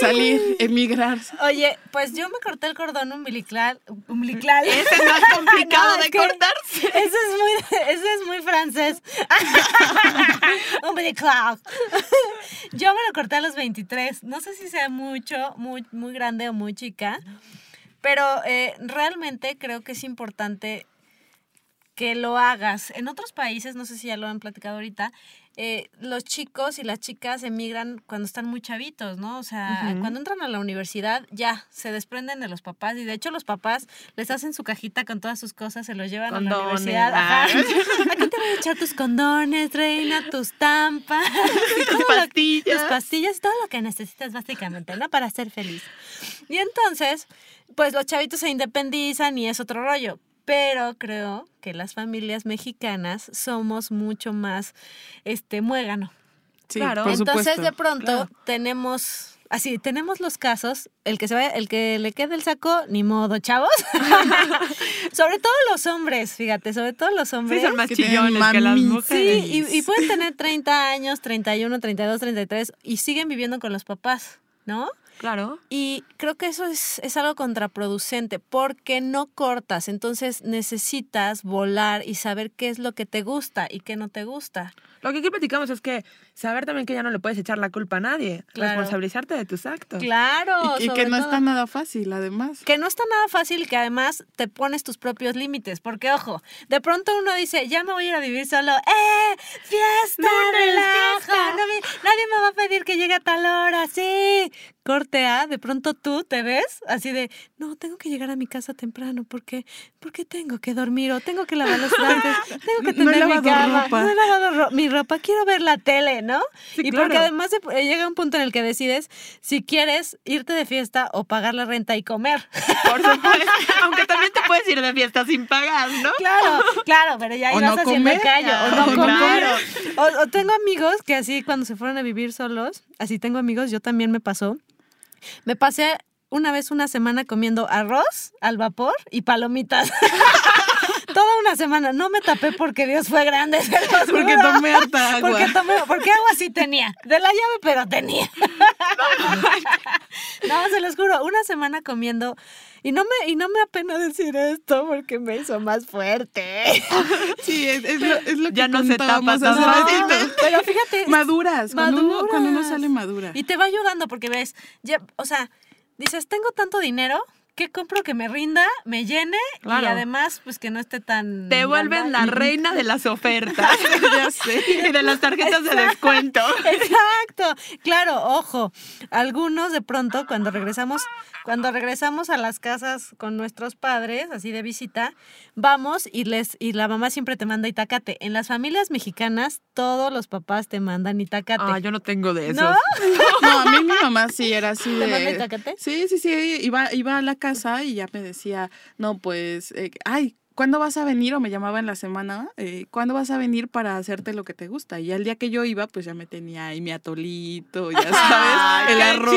Salir, emigrar. Oye, pues yo me corté el cordón umbilical. umbilical. Ese es complicado No, de es que cortarse. Ese es muy, ese es muy francés. umbilical. Yo me lo corté a los 23. No sé si sea mucho, muy, muy grande o muy chica. Pero eh, realmente creo que es importante que lo hagas. En otros países, no sé si ya lo han platicado ahorita, eh, los chicos y las chicas emigran cuando están muy chavitos, ¿no? O sea, cuando entran a la universidad ya se desprenden de los papás y de hecho los papás les hacen su cajita con todas sus cosas, se los llevan a la universidad. ah. Ajá. Aquí te voy a echar tus condones, reina, tus tampas, Tus lo- pastillas. tus pastillas, todo lo que necesitas básicamente, ¿no? Para ser feliz. Y entonces, pues los chavitos se independizan y es otro rollo. Pero creo que las familias mexicanas somos mucho más este muégano. Sí, Claro. por Entonces, supuesto. de pronto claro. tenemos así, tenemos los casos, el que se vaya, el que le quede el saco, ni modo, chavos. sobre todo los hombres, fíjate, sobre todo los hombres. Sí, son más Que chillones que las mami. Sí, mujeres. y, y pueden tener 30 años, 31, 32, 33 y siguen viviendo con los papás, ¿no? Claro. Y creo que eso es, es algo contraproducente porque no cortas, entonces necesitas volar y saber qué es lo que te gusta y qué no te gusta. Lo que aquí platicamos es que saber también que ya no le puedes echar la culpa a nadie. Claro. Responsabilizarte de tus actos. Claro. Y, y que no todo. está nada fácil, además. Que no está nada fácil, que además te pones tus propios límites, porque ojo, de pronto uno dice, ya me voy a ir a vivir solo, ¡eh! ¡Fiesta! No me- nadie me va a pedir que llegue a tal hora, sí. Corte A, de pronto tú te ves así de, no, tengo que llegar a mi casa temprano, porque porque tengo que dormir o tengo que lavar los trastes, tengo que No he tener mi lavado cama, ropa. no he lavado ro- mi ropa, quiero ver la tele, ¿no? Sí, y claro. porque además eh, llega un punto en el que decides si quieres irte de fiesta o pagar la renta y comer. Por supuesto. Aunque también te puedes ir de fiesta sin pagar, ¿no? Claro, claro, pero ya ibas no haciendo comer. callo. O no comer. claro. O, o tengo amigos que así cuando se fueron a vivir solos, así tengo amigos, yo también me pasó. Me pasé una vez una semana comiendo arroz al vapor y palomitas. Una semana. No me tapé porque Dios fue grande. se los Porque juro. tomé harta agua. Porque, tomé, porque agua sí tenía. De la llave, pero tenía. No, se los juro. Una semana comiendo. Y no me, y no me apena decir esto porque me hizo más fuerte. Sí, es, es lo, es lo que Ya no se tapa contábamos tan hace fácil. ratito. Pero fíjate. Maduras, Cuando, uno, cuando uno Maduras. sale madura. Y te va ayudando porque ves, ya, o sea, dices, tengo tanto dinero, ¿qué compro que me rinda, me llene y además, pues que no esté tan... Te vuelves la reina de las ofertas. ya sé. Y de las tarjetas de descuento. Exacto. Claro, ojo. Algunos de pronto cuando regresamos, cuando regresamos a las casas con nuestros padres, así de visita, vamos y les y la mamá siempre te manda itacate. En las familias mexicanas todos los papás te mandan itacate. Ah, yo no tengo de esos. ¿No? No, a mí mi mamá sí era así ¿Te manda de... itacate? Sí, sí, sí, iba, iba a la casa y ya me decía, no, pues, eh, ay, ¿cuándo vas a venir? O me llamaba en la semana, eh, ¿cuándo vas a venir para hacerte lo que te gusta? Y al día que yo iba, pues ya me tenía ahí mi atolito, ya sabes, Ay, el arroz.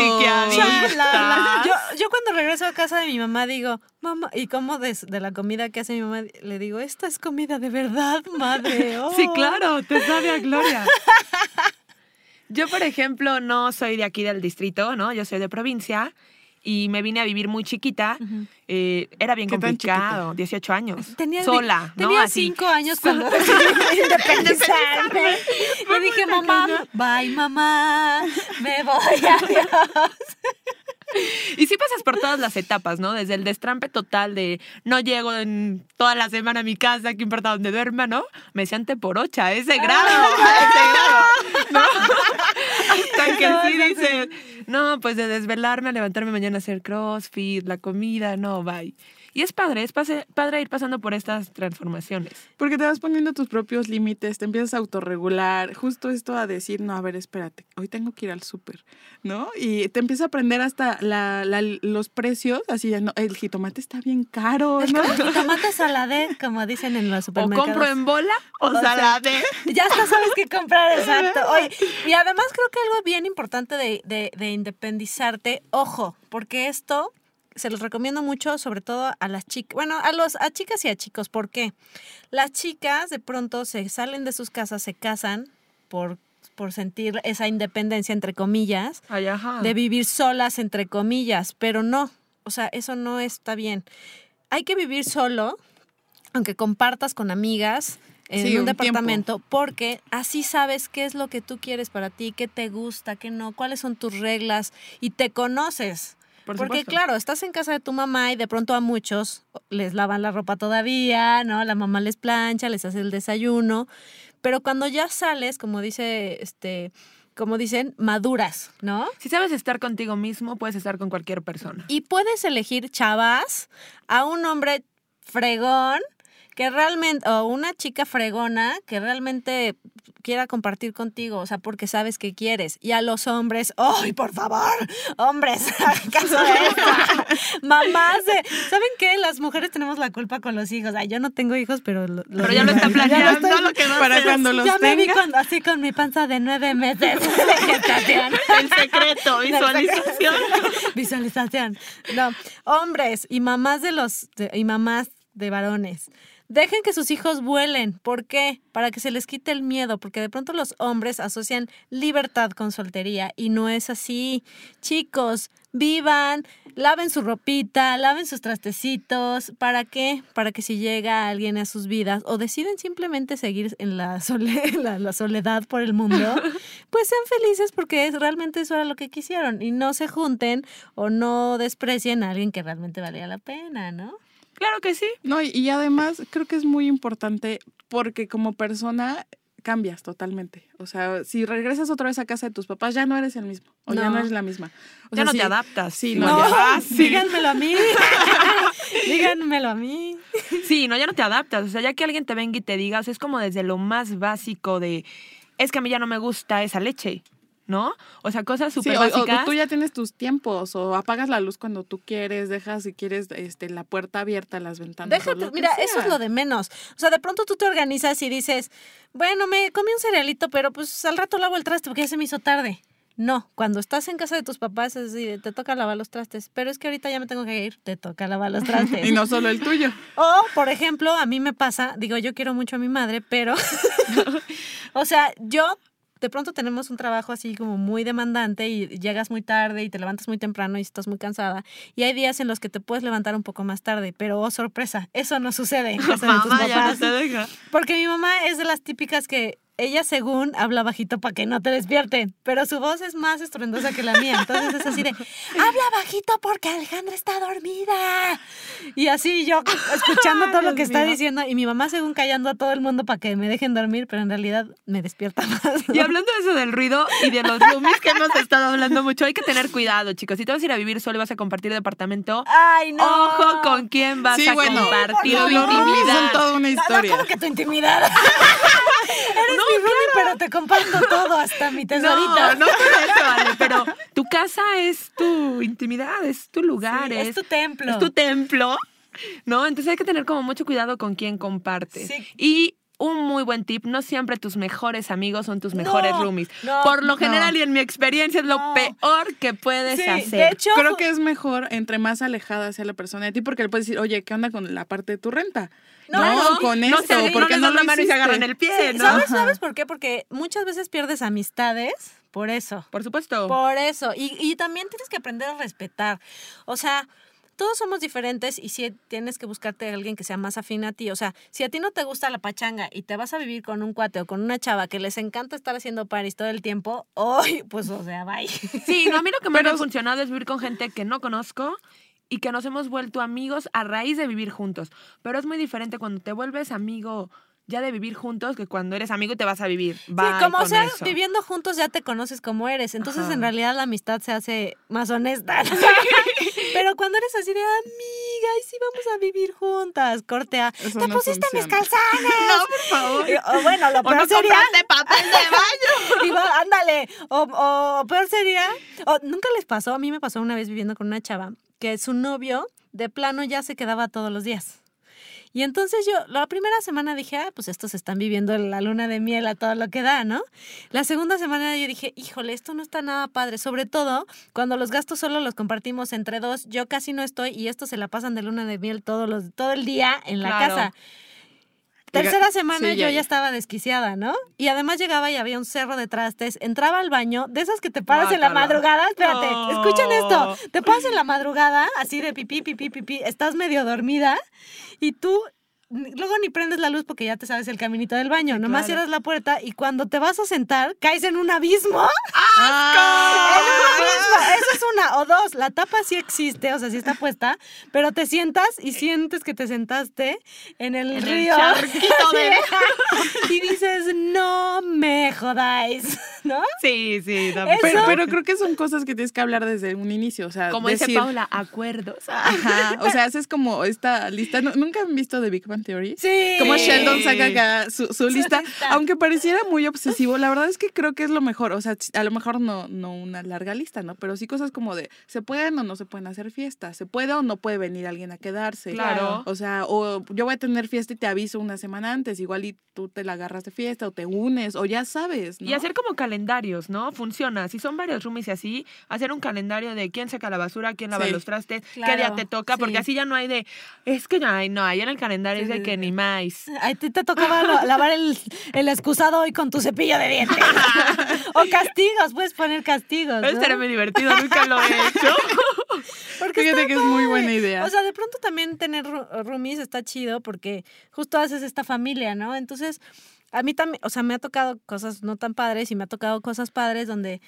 Yo, yo cuando regreso a casa de mi mamá digo, mamá, y como de, de la comida que hace mi mamá, le digo, esta es comida de verdad, madre. Sí, oh". claro, te sabe a gloria. Yo, por ejemplo, no soy de aquí del distrito, ¿no? Yo soy de provincia y me vine a vivir muy chiquita. Eh, era bien ¿Qué tan complicado, 18 años. Tenía, sola, ¿no? Tenía Así. cinco años cuando independizarme. Le dije, mamá, bye mamá, me voy, adiós. Y sí pasas por todas las etapas, ¿no? Desde el destrampe total de no llego en toda la semana a mi casa, que importa dónde duerma, ¿no? Me decían te por ocha, ese grado, ese grado, ¿no? Que sí dices, no, pues de desvelarme a levantarme mañana a hacer crossfit, la comida, no, bye. Y es padre, es pase- padre ir pasando por estas transformaciones. Porque te vas poniendo tus propios límites, te empiezas a autorregular, justo esto a decir, no, a ver, espérate, hoy tengo que ir al súper, ¿no? Y te empieza a aprender hasta la, la- los precios, así de, no, el jitomate está bien caro, ¿no? como tomate saladé, como dicen en los O supermercados. compro en bola o, O sea, salade. Ya hasta sabes qué comprar, exacto. Oye, y además creo que algo bien importante de, de, de independizarte, ojo, porque esto se los recomiendo mucho, sobre todo a las chicas, bueno, a los a chicas y a chicos, ¿por qué? Las chicas de pronto se salen de sus casas, se casan por por sentir esa independencia entre comillas, Ay, de vivir solas entre comillas, pero no, o sea, eso no está bien. Hay que vivir solo, aunque compartas con amigas en Sí, un, un departamento, porque así sabes qué es lo que tú quieres para ti, qué te gusta, qué no, cuáles son tus reglas y te conoces. Por Porque supuesto. claro, estás en casa de tu mamá y de pronto a muchos les lavan la ropa todavía, ¿no? La mamá les plancha, les hace el desayuno, pero cuando ya sales, como dice este como dicen, maduras, ¿no? Si sabes estar contigo mismo, puedes estar con cualquier persona. Y puedes elegir, chavas, a un hombre fregón que realmente, o una chica fregona que realmente quiera compartir contigo, o sea, porque sabes que quieres. Y a los hombres, ¡ay, por favor! Hombres, hagan caso de esto. Mamás de, ¿saben qué? Las mujeres tenemos la culpa con los hijos. Ay, yo no tengo hijos, pero... lo- lo- Pero ya lo está planeando, estoy- lo que va Para hacer. cuando los ya me vi tenga. con- así con mi panza de nueve meses de gestación. El secreto, visualización. Visualización. No, hombres y mamás de los de- y mamás de varones. Dejen que sus hijos vuelen. ¿Por qué? Para que se les quite el miedo, porque de pronto los hombres asocian libertad con soltería y no es así. Chicos, vivan, laven su ropita, laven sus trastecitos. ¿Para qué? Para que si llega alguien a sus vidas o deciden simplemente seguir en la, sole- la, la soledad por el mundo, pues sean felices porque es, realmente eso era lo que quisieron y no se junten o no desprecien a alguien que realmente valía la pena, ¿no? Claro que sí. No, y, y además creo que es muy importante porque como persona cambias totalmente. O sea, si regresas otra vez a casa de tus papás, ya no eres el mismo. O ya No. eres la misma. O Ya sea, no te adaptas. Sí, No, no, ya sí. Díganmelo a mí. Díganmelo a mí. Sí, no, ya no te adaptas. O sea, ya que alguien te venga y te diga, o sea, es como desde lo más básico de es que a mí ya no me gusta esa leche, ¿no? O sea, cosas Sí, súper o- o, básicas. tú ya tienes tus tiempos, o apagas la luz cuando tú quieres, dejas si quieres este, la puerta abierta, las ventanas. Déjate, mira, eso es lo de menos. O sea, de pronto tú te organizas y dices, bueno, me comí un cerealito, pero pues al rato lavo el traste porque ya se me hizo tarde. No, cuando estás en casa de tus papás, es decir, te toca lavar los trastes, pero es que ahorita ya me tengo que ir, te toca lavar los trastes. Y no solo el tuyo. O, por ejemplo, a mí me pasa, digo, yo quiero mucho a mi madre, pero, o sea, yo de pronto tenemos un trabajo así como muy demandante y llegas muy tarde y te levantas muy temprano y estás muy cansada. Y hay días en los que te puedes levantar un poco más tarde, pero oh, sorpresa, eso no sucede en casa de tus Mamá, ya no papás. te deja. Porque mi mamá es de las típicas que ella según habla bajito para que no te despierten, pero su voz es más estruendosa que la mía. Entonces es así de, habla bajito porque Alejandra está dormida. Y así yo escuchando todo lo que está mío. diciendo y mi mamá según callando a todo el mundo para que me dejen dormir, pero en realidad me despierta más. Y hablando de eso del ruido y de los roomies que hemos estado hablando mucho, hay que tener cuidado, chicos. Si te vas a ir a vivir solo y vas a compartir departamento, Ay, no. ojo con quién vas Sí, a bueno, compartir los tu roomies son intimidad. toda una No, no, historia. como que tu intimidad. Eres mi roomie, pero te comparto todo, hasta mi tesorita. No, no por eso, Ale, pero tu casa es tu intimidad, es tu lugar, Sí, es, es tu templo. es tu templo, ¿no? Entonces hay que tener como mucho cuidado con quién compartes. Sí. Y un muy buen tip, no siempre tus mejores amigos son tus mejores No, roomies. no, Por lo no. general y en mi experiencia es lo No. peor que puedes Sí, hacer. de hecho, Creo que es mejor entre más alejada sea la persona de ti, porque le puedes decir, oye, ¿qué onda con la parte de tu renta? No, No, no, con no esto, se- no porque no, das lo la mano y se agarran el pie, Sí, ¿no? ¿sabes, Ajá. ¿Sabes por qué? Porque muchas veces pierdes amistades por eso. Por supuesto. Por eso. Y, y también tienes que aprender a respetar. O sea, todos somos diferentes y si tienes que buscarte a alguien que sea más afín a ti. O sea, si a ti no te gusta la pachanga y te vas a vivir con un cuate o con una chava que les encanta estar haciendo paris todo el tiempo, hoy, pues, o sea, bye. Sí, no, a mí lo que me ha funcionado es vivir con gente que no conozco y que nos hemos vuelto amigos a raíz de vivir juntos. Pero es muy diferente cuando te vuelves amigo ya de vivir juntos que cuando eres amigo y te vas a vivir. Bye sí, como con sea, eso. viviendo juntos ya te conoces como eres. Entonces, Ajá. en realidad, la amistad se hace más honesta. Pero cuando eres así de amiga, y sí vamos a vivir juntas, corte a, Eso ¿te no pusiste mis funciona. calzones? No, por favor. Y- O bueno, lo O peor no sería... papel de baño. Igual, ándale. O, o peor sería. o nunca les pasó. A mí me pasó una vez viviendo con una chava que su novio de plano ya se quedaba todos los días. Y entonces yo, la primera semana dije, ah, pues estos están viviendo la luna de miel a todo lo que da, ¿no? La segunda semana yo dije, híjole, esto no está nada padre. Sobre todo cuando los gastos solo los compartimos entre dos, yo casi no estoy y estos se la pasan de luna de miel todos los, todo el día en la Claro. casa. Tercera semana sí, yo ya, estaba desquiciada, ¿no? Y además llegaba y había un cerro de trastes, entraba al baño, de esas que te paras en la madrugada, espérate, No. escuchen esto, te paras en la madrugada, así de pipí, pipí, pipí, estás medio dormida y tú luego ni prendes la luz porque ya te sabes el caminito del baño, nomás claro. cierras la puerta y cuando te vas a sentar caes en un abismo. ¡Ah! En un abismo. Esa es una. O dos, la tapa sí existe, o sea, sí está puesta, pero te sientas y sientes que te sentaste en el En el río. de- y dices, no me jodáis, ¿no? Sí, sí. Eso- Pero, pero creo que son cosas que tienes que hablar desde un inicio. O sea, Como decir, dice Paula, acuerdos. Ajá, o sea, haces como esta lista. ¿nu- ¿Nunca han visto The Big Bang Theory? Sí. Como Sheldon saca acá su, su lista. Aunque pareciera muy obsesivo, la verdad es que creo que es lo mejor. O sea, a lo mejor no, no una larga lista, ¿no? Pero sí cosas como de, ¿se pueden o no se pueden hacer fiestas? ¿Se puede o no puede venir alguien a quedarse? Claro. O sea, o yo voy a tener fiesta y te aviso una semana antes. Igual y tú te la agarras de fiesta o te unes o ya sabes, ¿no? Y hacer como calendarios, ¿no? Funciona. Si son varios roomies y así, hacer un calendario de quién saca la basura, quién lava Sí. los trastes, qué día te toca, porque sí. así ya no hay de, es que ya, ay, no, ahí en el calendario es de que ni más. A ti te tocaba lo- lavar el, el excusado hoy con tu cepillo de dientes. o castigos, puedes poner castigos. ¿no? estaría muy divertido, nunca lo he hecho. Porque Fíjate que es muy buena idea. O sea, de pronto también tener roomies está chido porque justo haces esta familia, ¿no? Entonces, a mí también, o sea, me ha tocado cosas no tan padres y me ha tocado cosas padres donde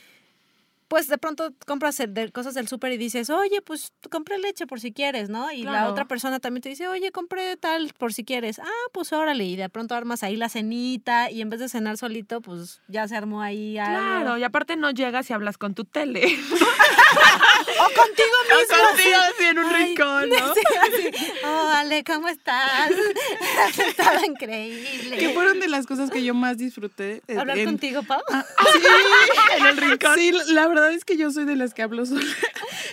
pues de pronto compras el- de cosas del súper y dices, oye, pues compré leche por si quieres, ¿no? Y la otra persona también te dice, oye, compré tal por si quieres. Ah, pues órale. Y de pronto armas ahí la cenita y en vez de cenar solito, pues ya se armó ahí algo. Claro, y aparte no llegas y hablas con tu tele. O contigo O mismo. contigo así en un Ay, rincón, ¿no? sí, así, Oh, Ale, ¿cómo estás? Estado increíble. Que fueron de las cosas que yo más disfruté. eh, ¿Hablar en- contigo, Pau? Sí, en el rincón. Sí, la verdad es que yo soy de las que hablo sola.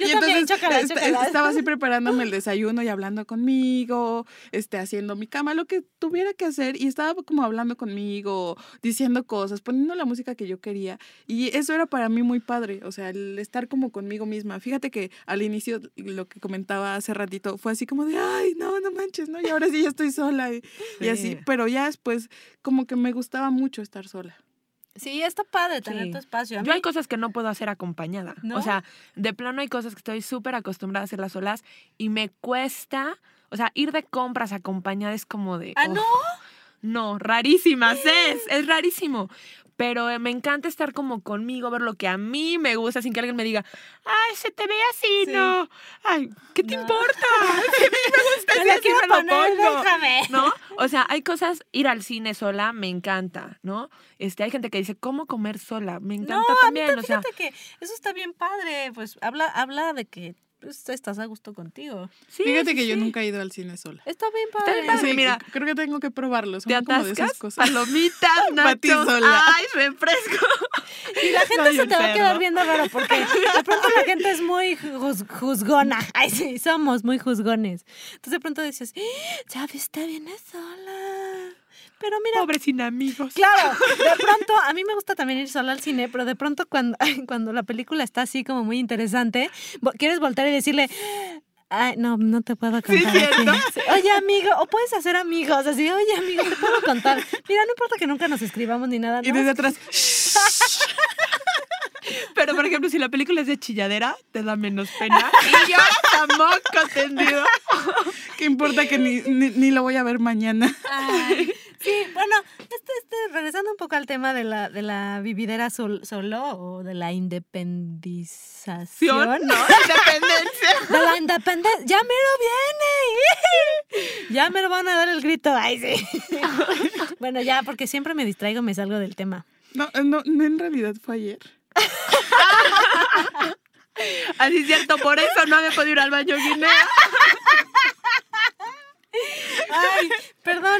Yo y también, entonces est- estaba así preparándome el desayuno y hablando conmigo, este, haciendo mi cama, lo que tuviera que hacer. Y estaba como hablando conmigo, diciendo cosas, poniendo la música que yo quería. Y eso era para mí muy padre, o sea, el estar como conmigo misma. Fíjate que al inicio, lo que comentaba hace ratito, fue así como de, ay, no, no manches, ¿no? Y ahora sí ya estoy sola. Y, y así, Sí. pero ya después, como que me gustaba mucho estar sola. Sí, está padre tener Sí. tu espacio. Yo hay cosas que no puedo hacer acompañada. ¿No? O sea, de plano hay cosas que estoy súper acostumbrada a hacerlas solas y me cuesta, o sea, ir de compras acompañada es como de... ¿Ah, no? No, rarísimas es, es rarísimo. Pero eh, me encanta estar como conmigo, ver lo que a mí me gusta sin que alguien me diga, ay, se te ve así, Sí. no. Ay, ¿qué te No. importa? A mí me gusta Me así, lo pongo. ¿No? O sea, hay cosas, ir al cine sola me encanta, ¿no? Este, hay gente que dice, ¿cómo comer sola? Me encanta no, a mí también, también, o sea. que eso está bien padre. Pues habla, habla de que pues, estás a gusto contigo. sí, Fíjate sí, que yo sí. nunca he ido al cine sola. Está bien Está padre. bien padre. Sí, mira. creo que tengo que probarlo. Son Te como de esas cosas. palomitas, nachos, sola. ay, refresco. Y la gente Soy se te va a quedar viendo raro porque de pronto la gente es muy juz- juzgona. Ay, sí, somos muy juzgones. Entonces de pronto dices, "Ah, ya viste, viene sola. Pero mira, Pobre sin amigos. Claro, de pronto, a mí me gusta también ir sola al cine, pero de pronto cuando, cuando la película está así como muy interesante, quieres voltar y decirle, ay, no, no te puedo contar. ¿cierto? aquí". Sí, Oye, amigo, o puedes hacer amigos, así, oye, amigo, te puedo contar. Mira, no importa que nunca nos escribamos ni nada, Y desde atrás, Pero, por ejemplo, si la película es de chilladera, te da menos pena. Y yo, tampoco tendido. ¿qué importa que ni, ni, ni lo voy a ver mañana? Ay, sí, bueno, este, este, regresando un poco al tema de la, de la vividera sol- solo o de la independización. ¿No? Independencia. De la independencia. Ya me lo viene. Ya me lo van a dar el grito. Ay, sí. Bueno, ya, porque siempre me distraigo, me salgo del tema. No, no, no, en realidad fue ayer. Así es cierto, por eso no había podido ir al baño Guinea.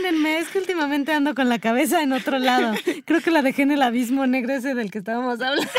Es que últimamente ando con la cabeza en otro lado. Creo que la dejé en el abismo negro ese del que estábamos hablando.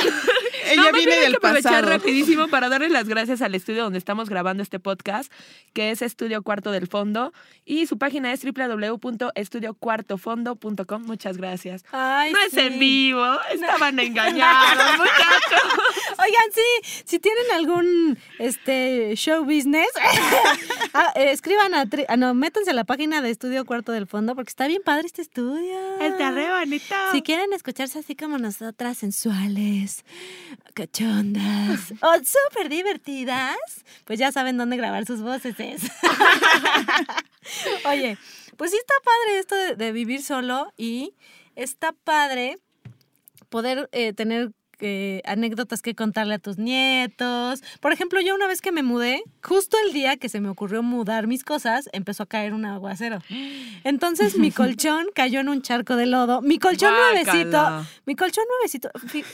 Ella más viene del que aprovechar pasado. rapidísimo para darle las gracias al estudio donde estamos grabando este podcast, que es Estudio Cuarto del Fondo, y su página es www.estudiocuartofondo.com. Muchas gracias. Ay, no es en vivo, estaban engañados, muchachos. Oigan, sí, si tienen algún este show business, ah, eh, escriban a, tri- ah, no, métanse a la página de Estudio Cuarto del Fondo porque está bien padre este estudio. Está re bonito. Si quieren escucharse así como nosotras, sensuales, cachondas o súper divertidas, pues ya saben dónde grabar sus voces. Oye, pues sí está padre esto de, de vivir solo y está padre poder eh, tener eh, anécdotas que contarle a tus nietos. Por ejemplo, yo una vez que me mudé, justo el día que se me ocurrió mudar mis cosas, empezó a caer un aguacero. Entonces mi colchón cayó en un charco de lodo. Mi colchón nuevecito, Guácala. mi colchón nuevecito.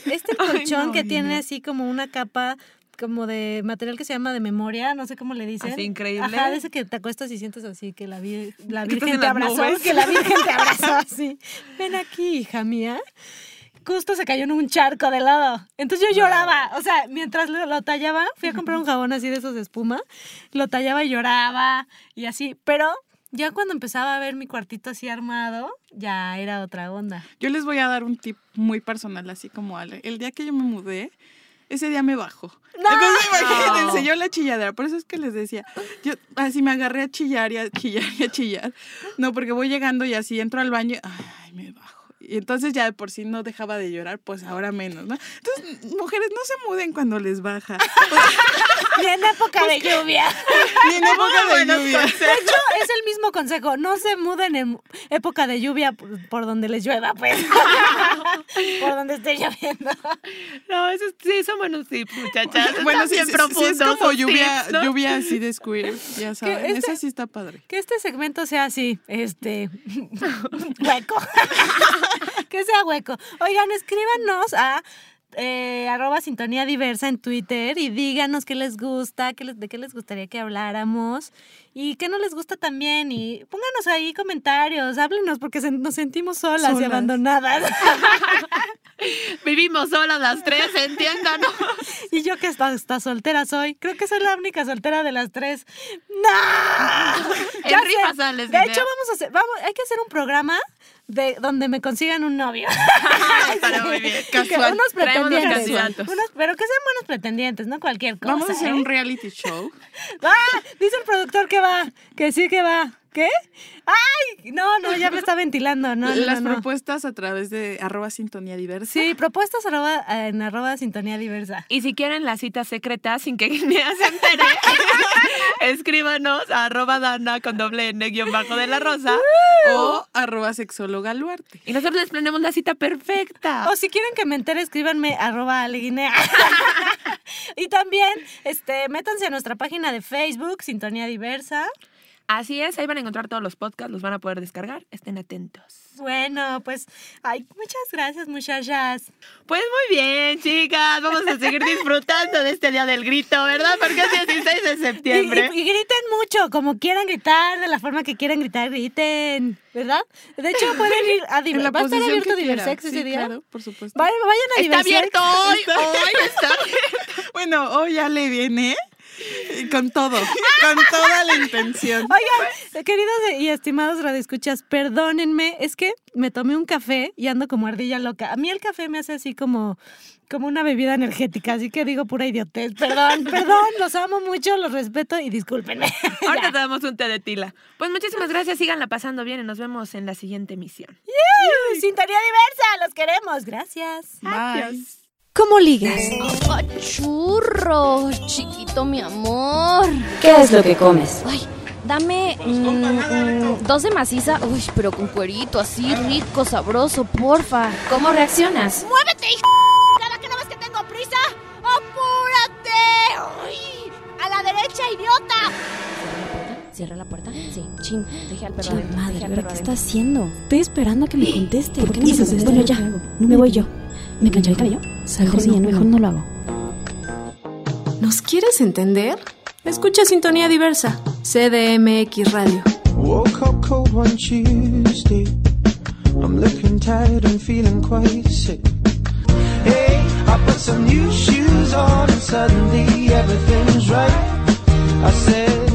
Este Ay, colchón no, que tiene así como una capa como de material que se llama de memoria, no sé cómo le dicen. Así, increíble. Ajá, de ese que te acuestas y sientes así que la, vir- la Virgen en te abrazó, nubes. que la Virgen te abrazó así. Ven aquí, hija mía. Justo se cayó en un charco de lodo. Entonces yo lloraba. O sea, mientras lo, lo tallaba, fui a comprar un jabón así de esos de espuma. Lo tallaba y lloraba y así. Pero ya cuando empezaba a ver mi cuartito así armado, ya era otra onda. Yo les voy a dar un tip muy personal, así como Ale. El día que yo me mudé, ese día me bajó. Entonces, imagínense, yo la chilladera. Por eso es que les decía, yo así me agarré a chillar y a chillar y a chillar. No, porque voy llegando y así entro al baño, ay, me bajo. Y entonces ya de por sí no dejaba de llorar, pues ahora menos, ¿no? Entonces, mujeres, no se muden cuando les baja. Ni en época de lluvia. Ni en época de lluvia. De hecho, es el mismo consejo. No se muden en época de lluvia por, donde les llueva, pues. por donde esté lloviendo. No, esos sí son buenos tips, muchachas. Bueno, sí, sí, es como lluvia, tips, ¿no? lluvia así de square, ya saben. este- Esa sí está padre. Que este segmento sea así, este, hueco. que sea hueco. Oigan, escríbanos a eh, arroba sintonía diversa en Twitter y díganos qué les gusta, qué les- de qué les gustaría que habláramos y qué no les gusta también. Y pónganos ahí comentarios, háblenos porque se- nos sentimos solas, y abandonadas. Vivimos solas las tres, entiéndanos. y yo que está, está soltera soy, creo que soy la única soltera de las tres. ¡No! En sé. sales De hecho, vamos a hacer, vamos, hay que hacer un programa de donde me consigan un novio. Estará muy bien. Que Casual. unos pretendientes. Unos- pero que sean buenos pretendientes, no cualquier cosa. Vamos a hacer ¿eh? un reality show. ¡Va! Dice el productor que va, que sí que va. ¿Qué? ¡Ay! No, no, ya me está ventilando. No, Las no, no. propuestas a través de arroba sintonía diversa. Sí, propuestas arroba, en arroba sintonía diversa. Y si quieren la cita secreta sin que Guinea se entere, escríbanos a arroba dana con doble n guion bajo de la rosa. O arroba sexóloga Luarte. Y nosotros les planeamos la cita perfecta. O si quieren que me entere, escríbanme arroba aleguinea. y también, este, métanse a nuestra página de Facebook, Sintonía Diversa. Así es, ahí van a encontrar todos los podcasts, los van a poder descargar. Estén atentos. Bueno, pues, ay, muchas gracias, muchachas. Pues muy bien, chicas. Vamos a seguir disfrutando de este día del grito, ¿verdad? Porque es 16 de septiembre. y- y griten mucho, como quieran gritar, de la forma que quieran gritar, griten, ¿verdad? De hecho, pueden ir a En Diver- la ¿Va a estar abierto. Diversex ese Sí, día? claro, por supuesto. Vayan, vayan a Está Diversex. abierto hoy, hoy está abierto. Bueno, hoy ya le viene con todo, con toda la intención. Oigan, queridos y estimados radioescuchas, perdónenme, es que me tomé un café y ando como ardilla loca. A mí el café me hace así como, como una bebida energética, así que digo pura idiotez. Perdón, perdón, los amo mucho, los respeto y discúlpenme. Ahorita te damos un té de tila. Pues muchísimas gracias, síganla pasando bien y nos vemos en la siguiente emisión. ¡Yay! Sintonía diversa, los queremos, gracias. Bye. ¿Cómo ligas? ¡Ah, churro! Chiquito, mi amor. ¿Qué es lo que comes? Ay, dame mm, mm, dos de maciza. Uy, pero con cuerito, así rico, sabroso, porfa. ¿Cómo reaccionas? ¡Muévete, hijo! ¿Cada que no ves que tengo prisa? ¡Apúrate! ¡Uy! ¡A la derecha, idiota! ¿Cierra la puerta? Sí. Chin, dejé al perro Chin, madre, al ¿pero perro qué está haciendo? Estoy esperando a que me conteste. ¿Por qué no me? Bueno, ya, ¿Qué hago? me voy yo. ¿Me plancho el cabello? Mejor Mejor, no, mejor no. no lo hago. ¿Nos quieres entender? Escucha Sintonía Diversa, CDMX Radio. Woke up cold one Tuesday. I'm looking tired and feeling quite sick. Hey, I put some new shoes on and suddenly everything's right. I said,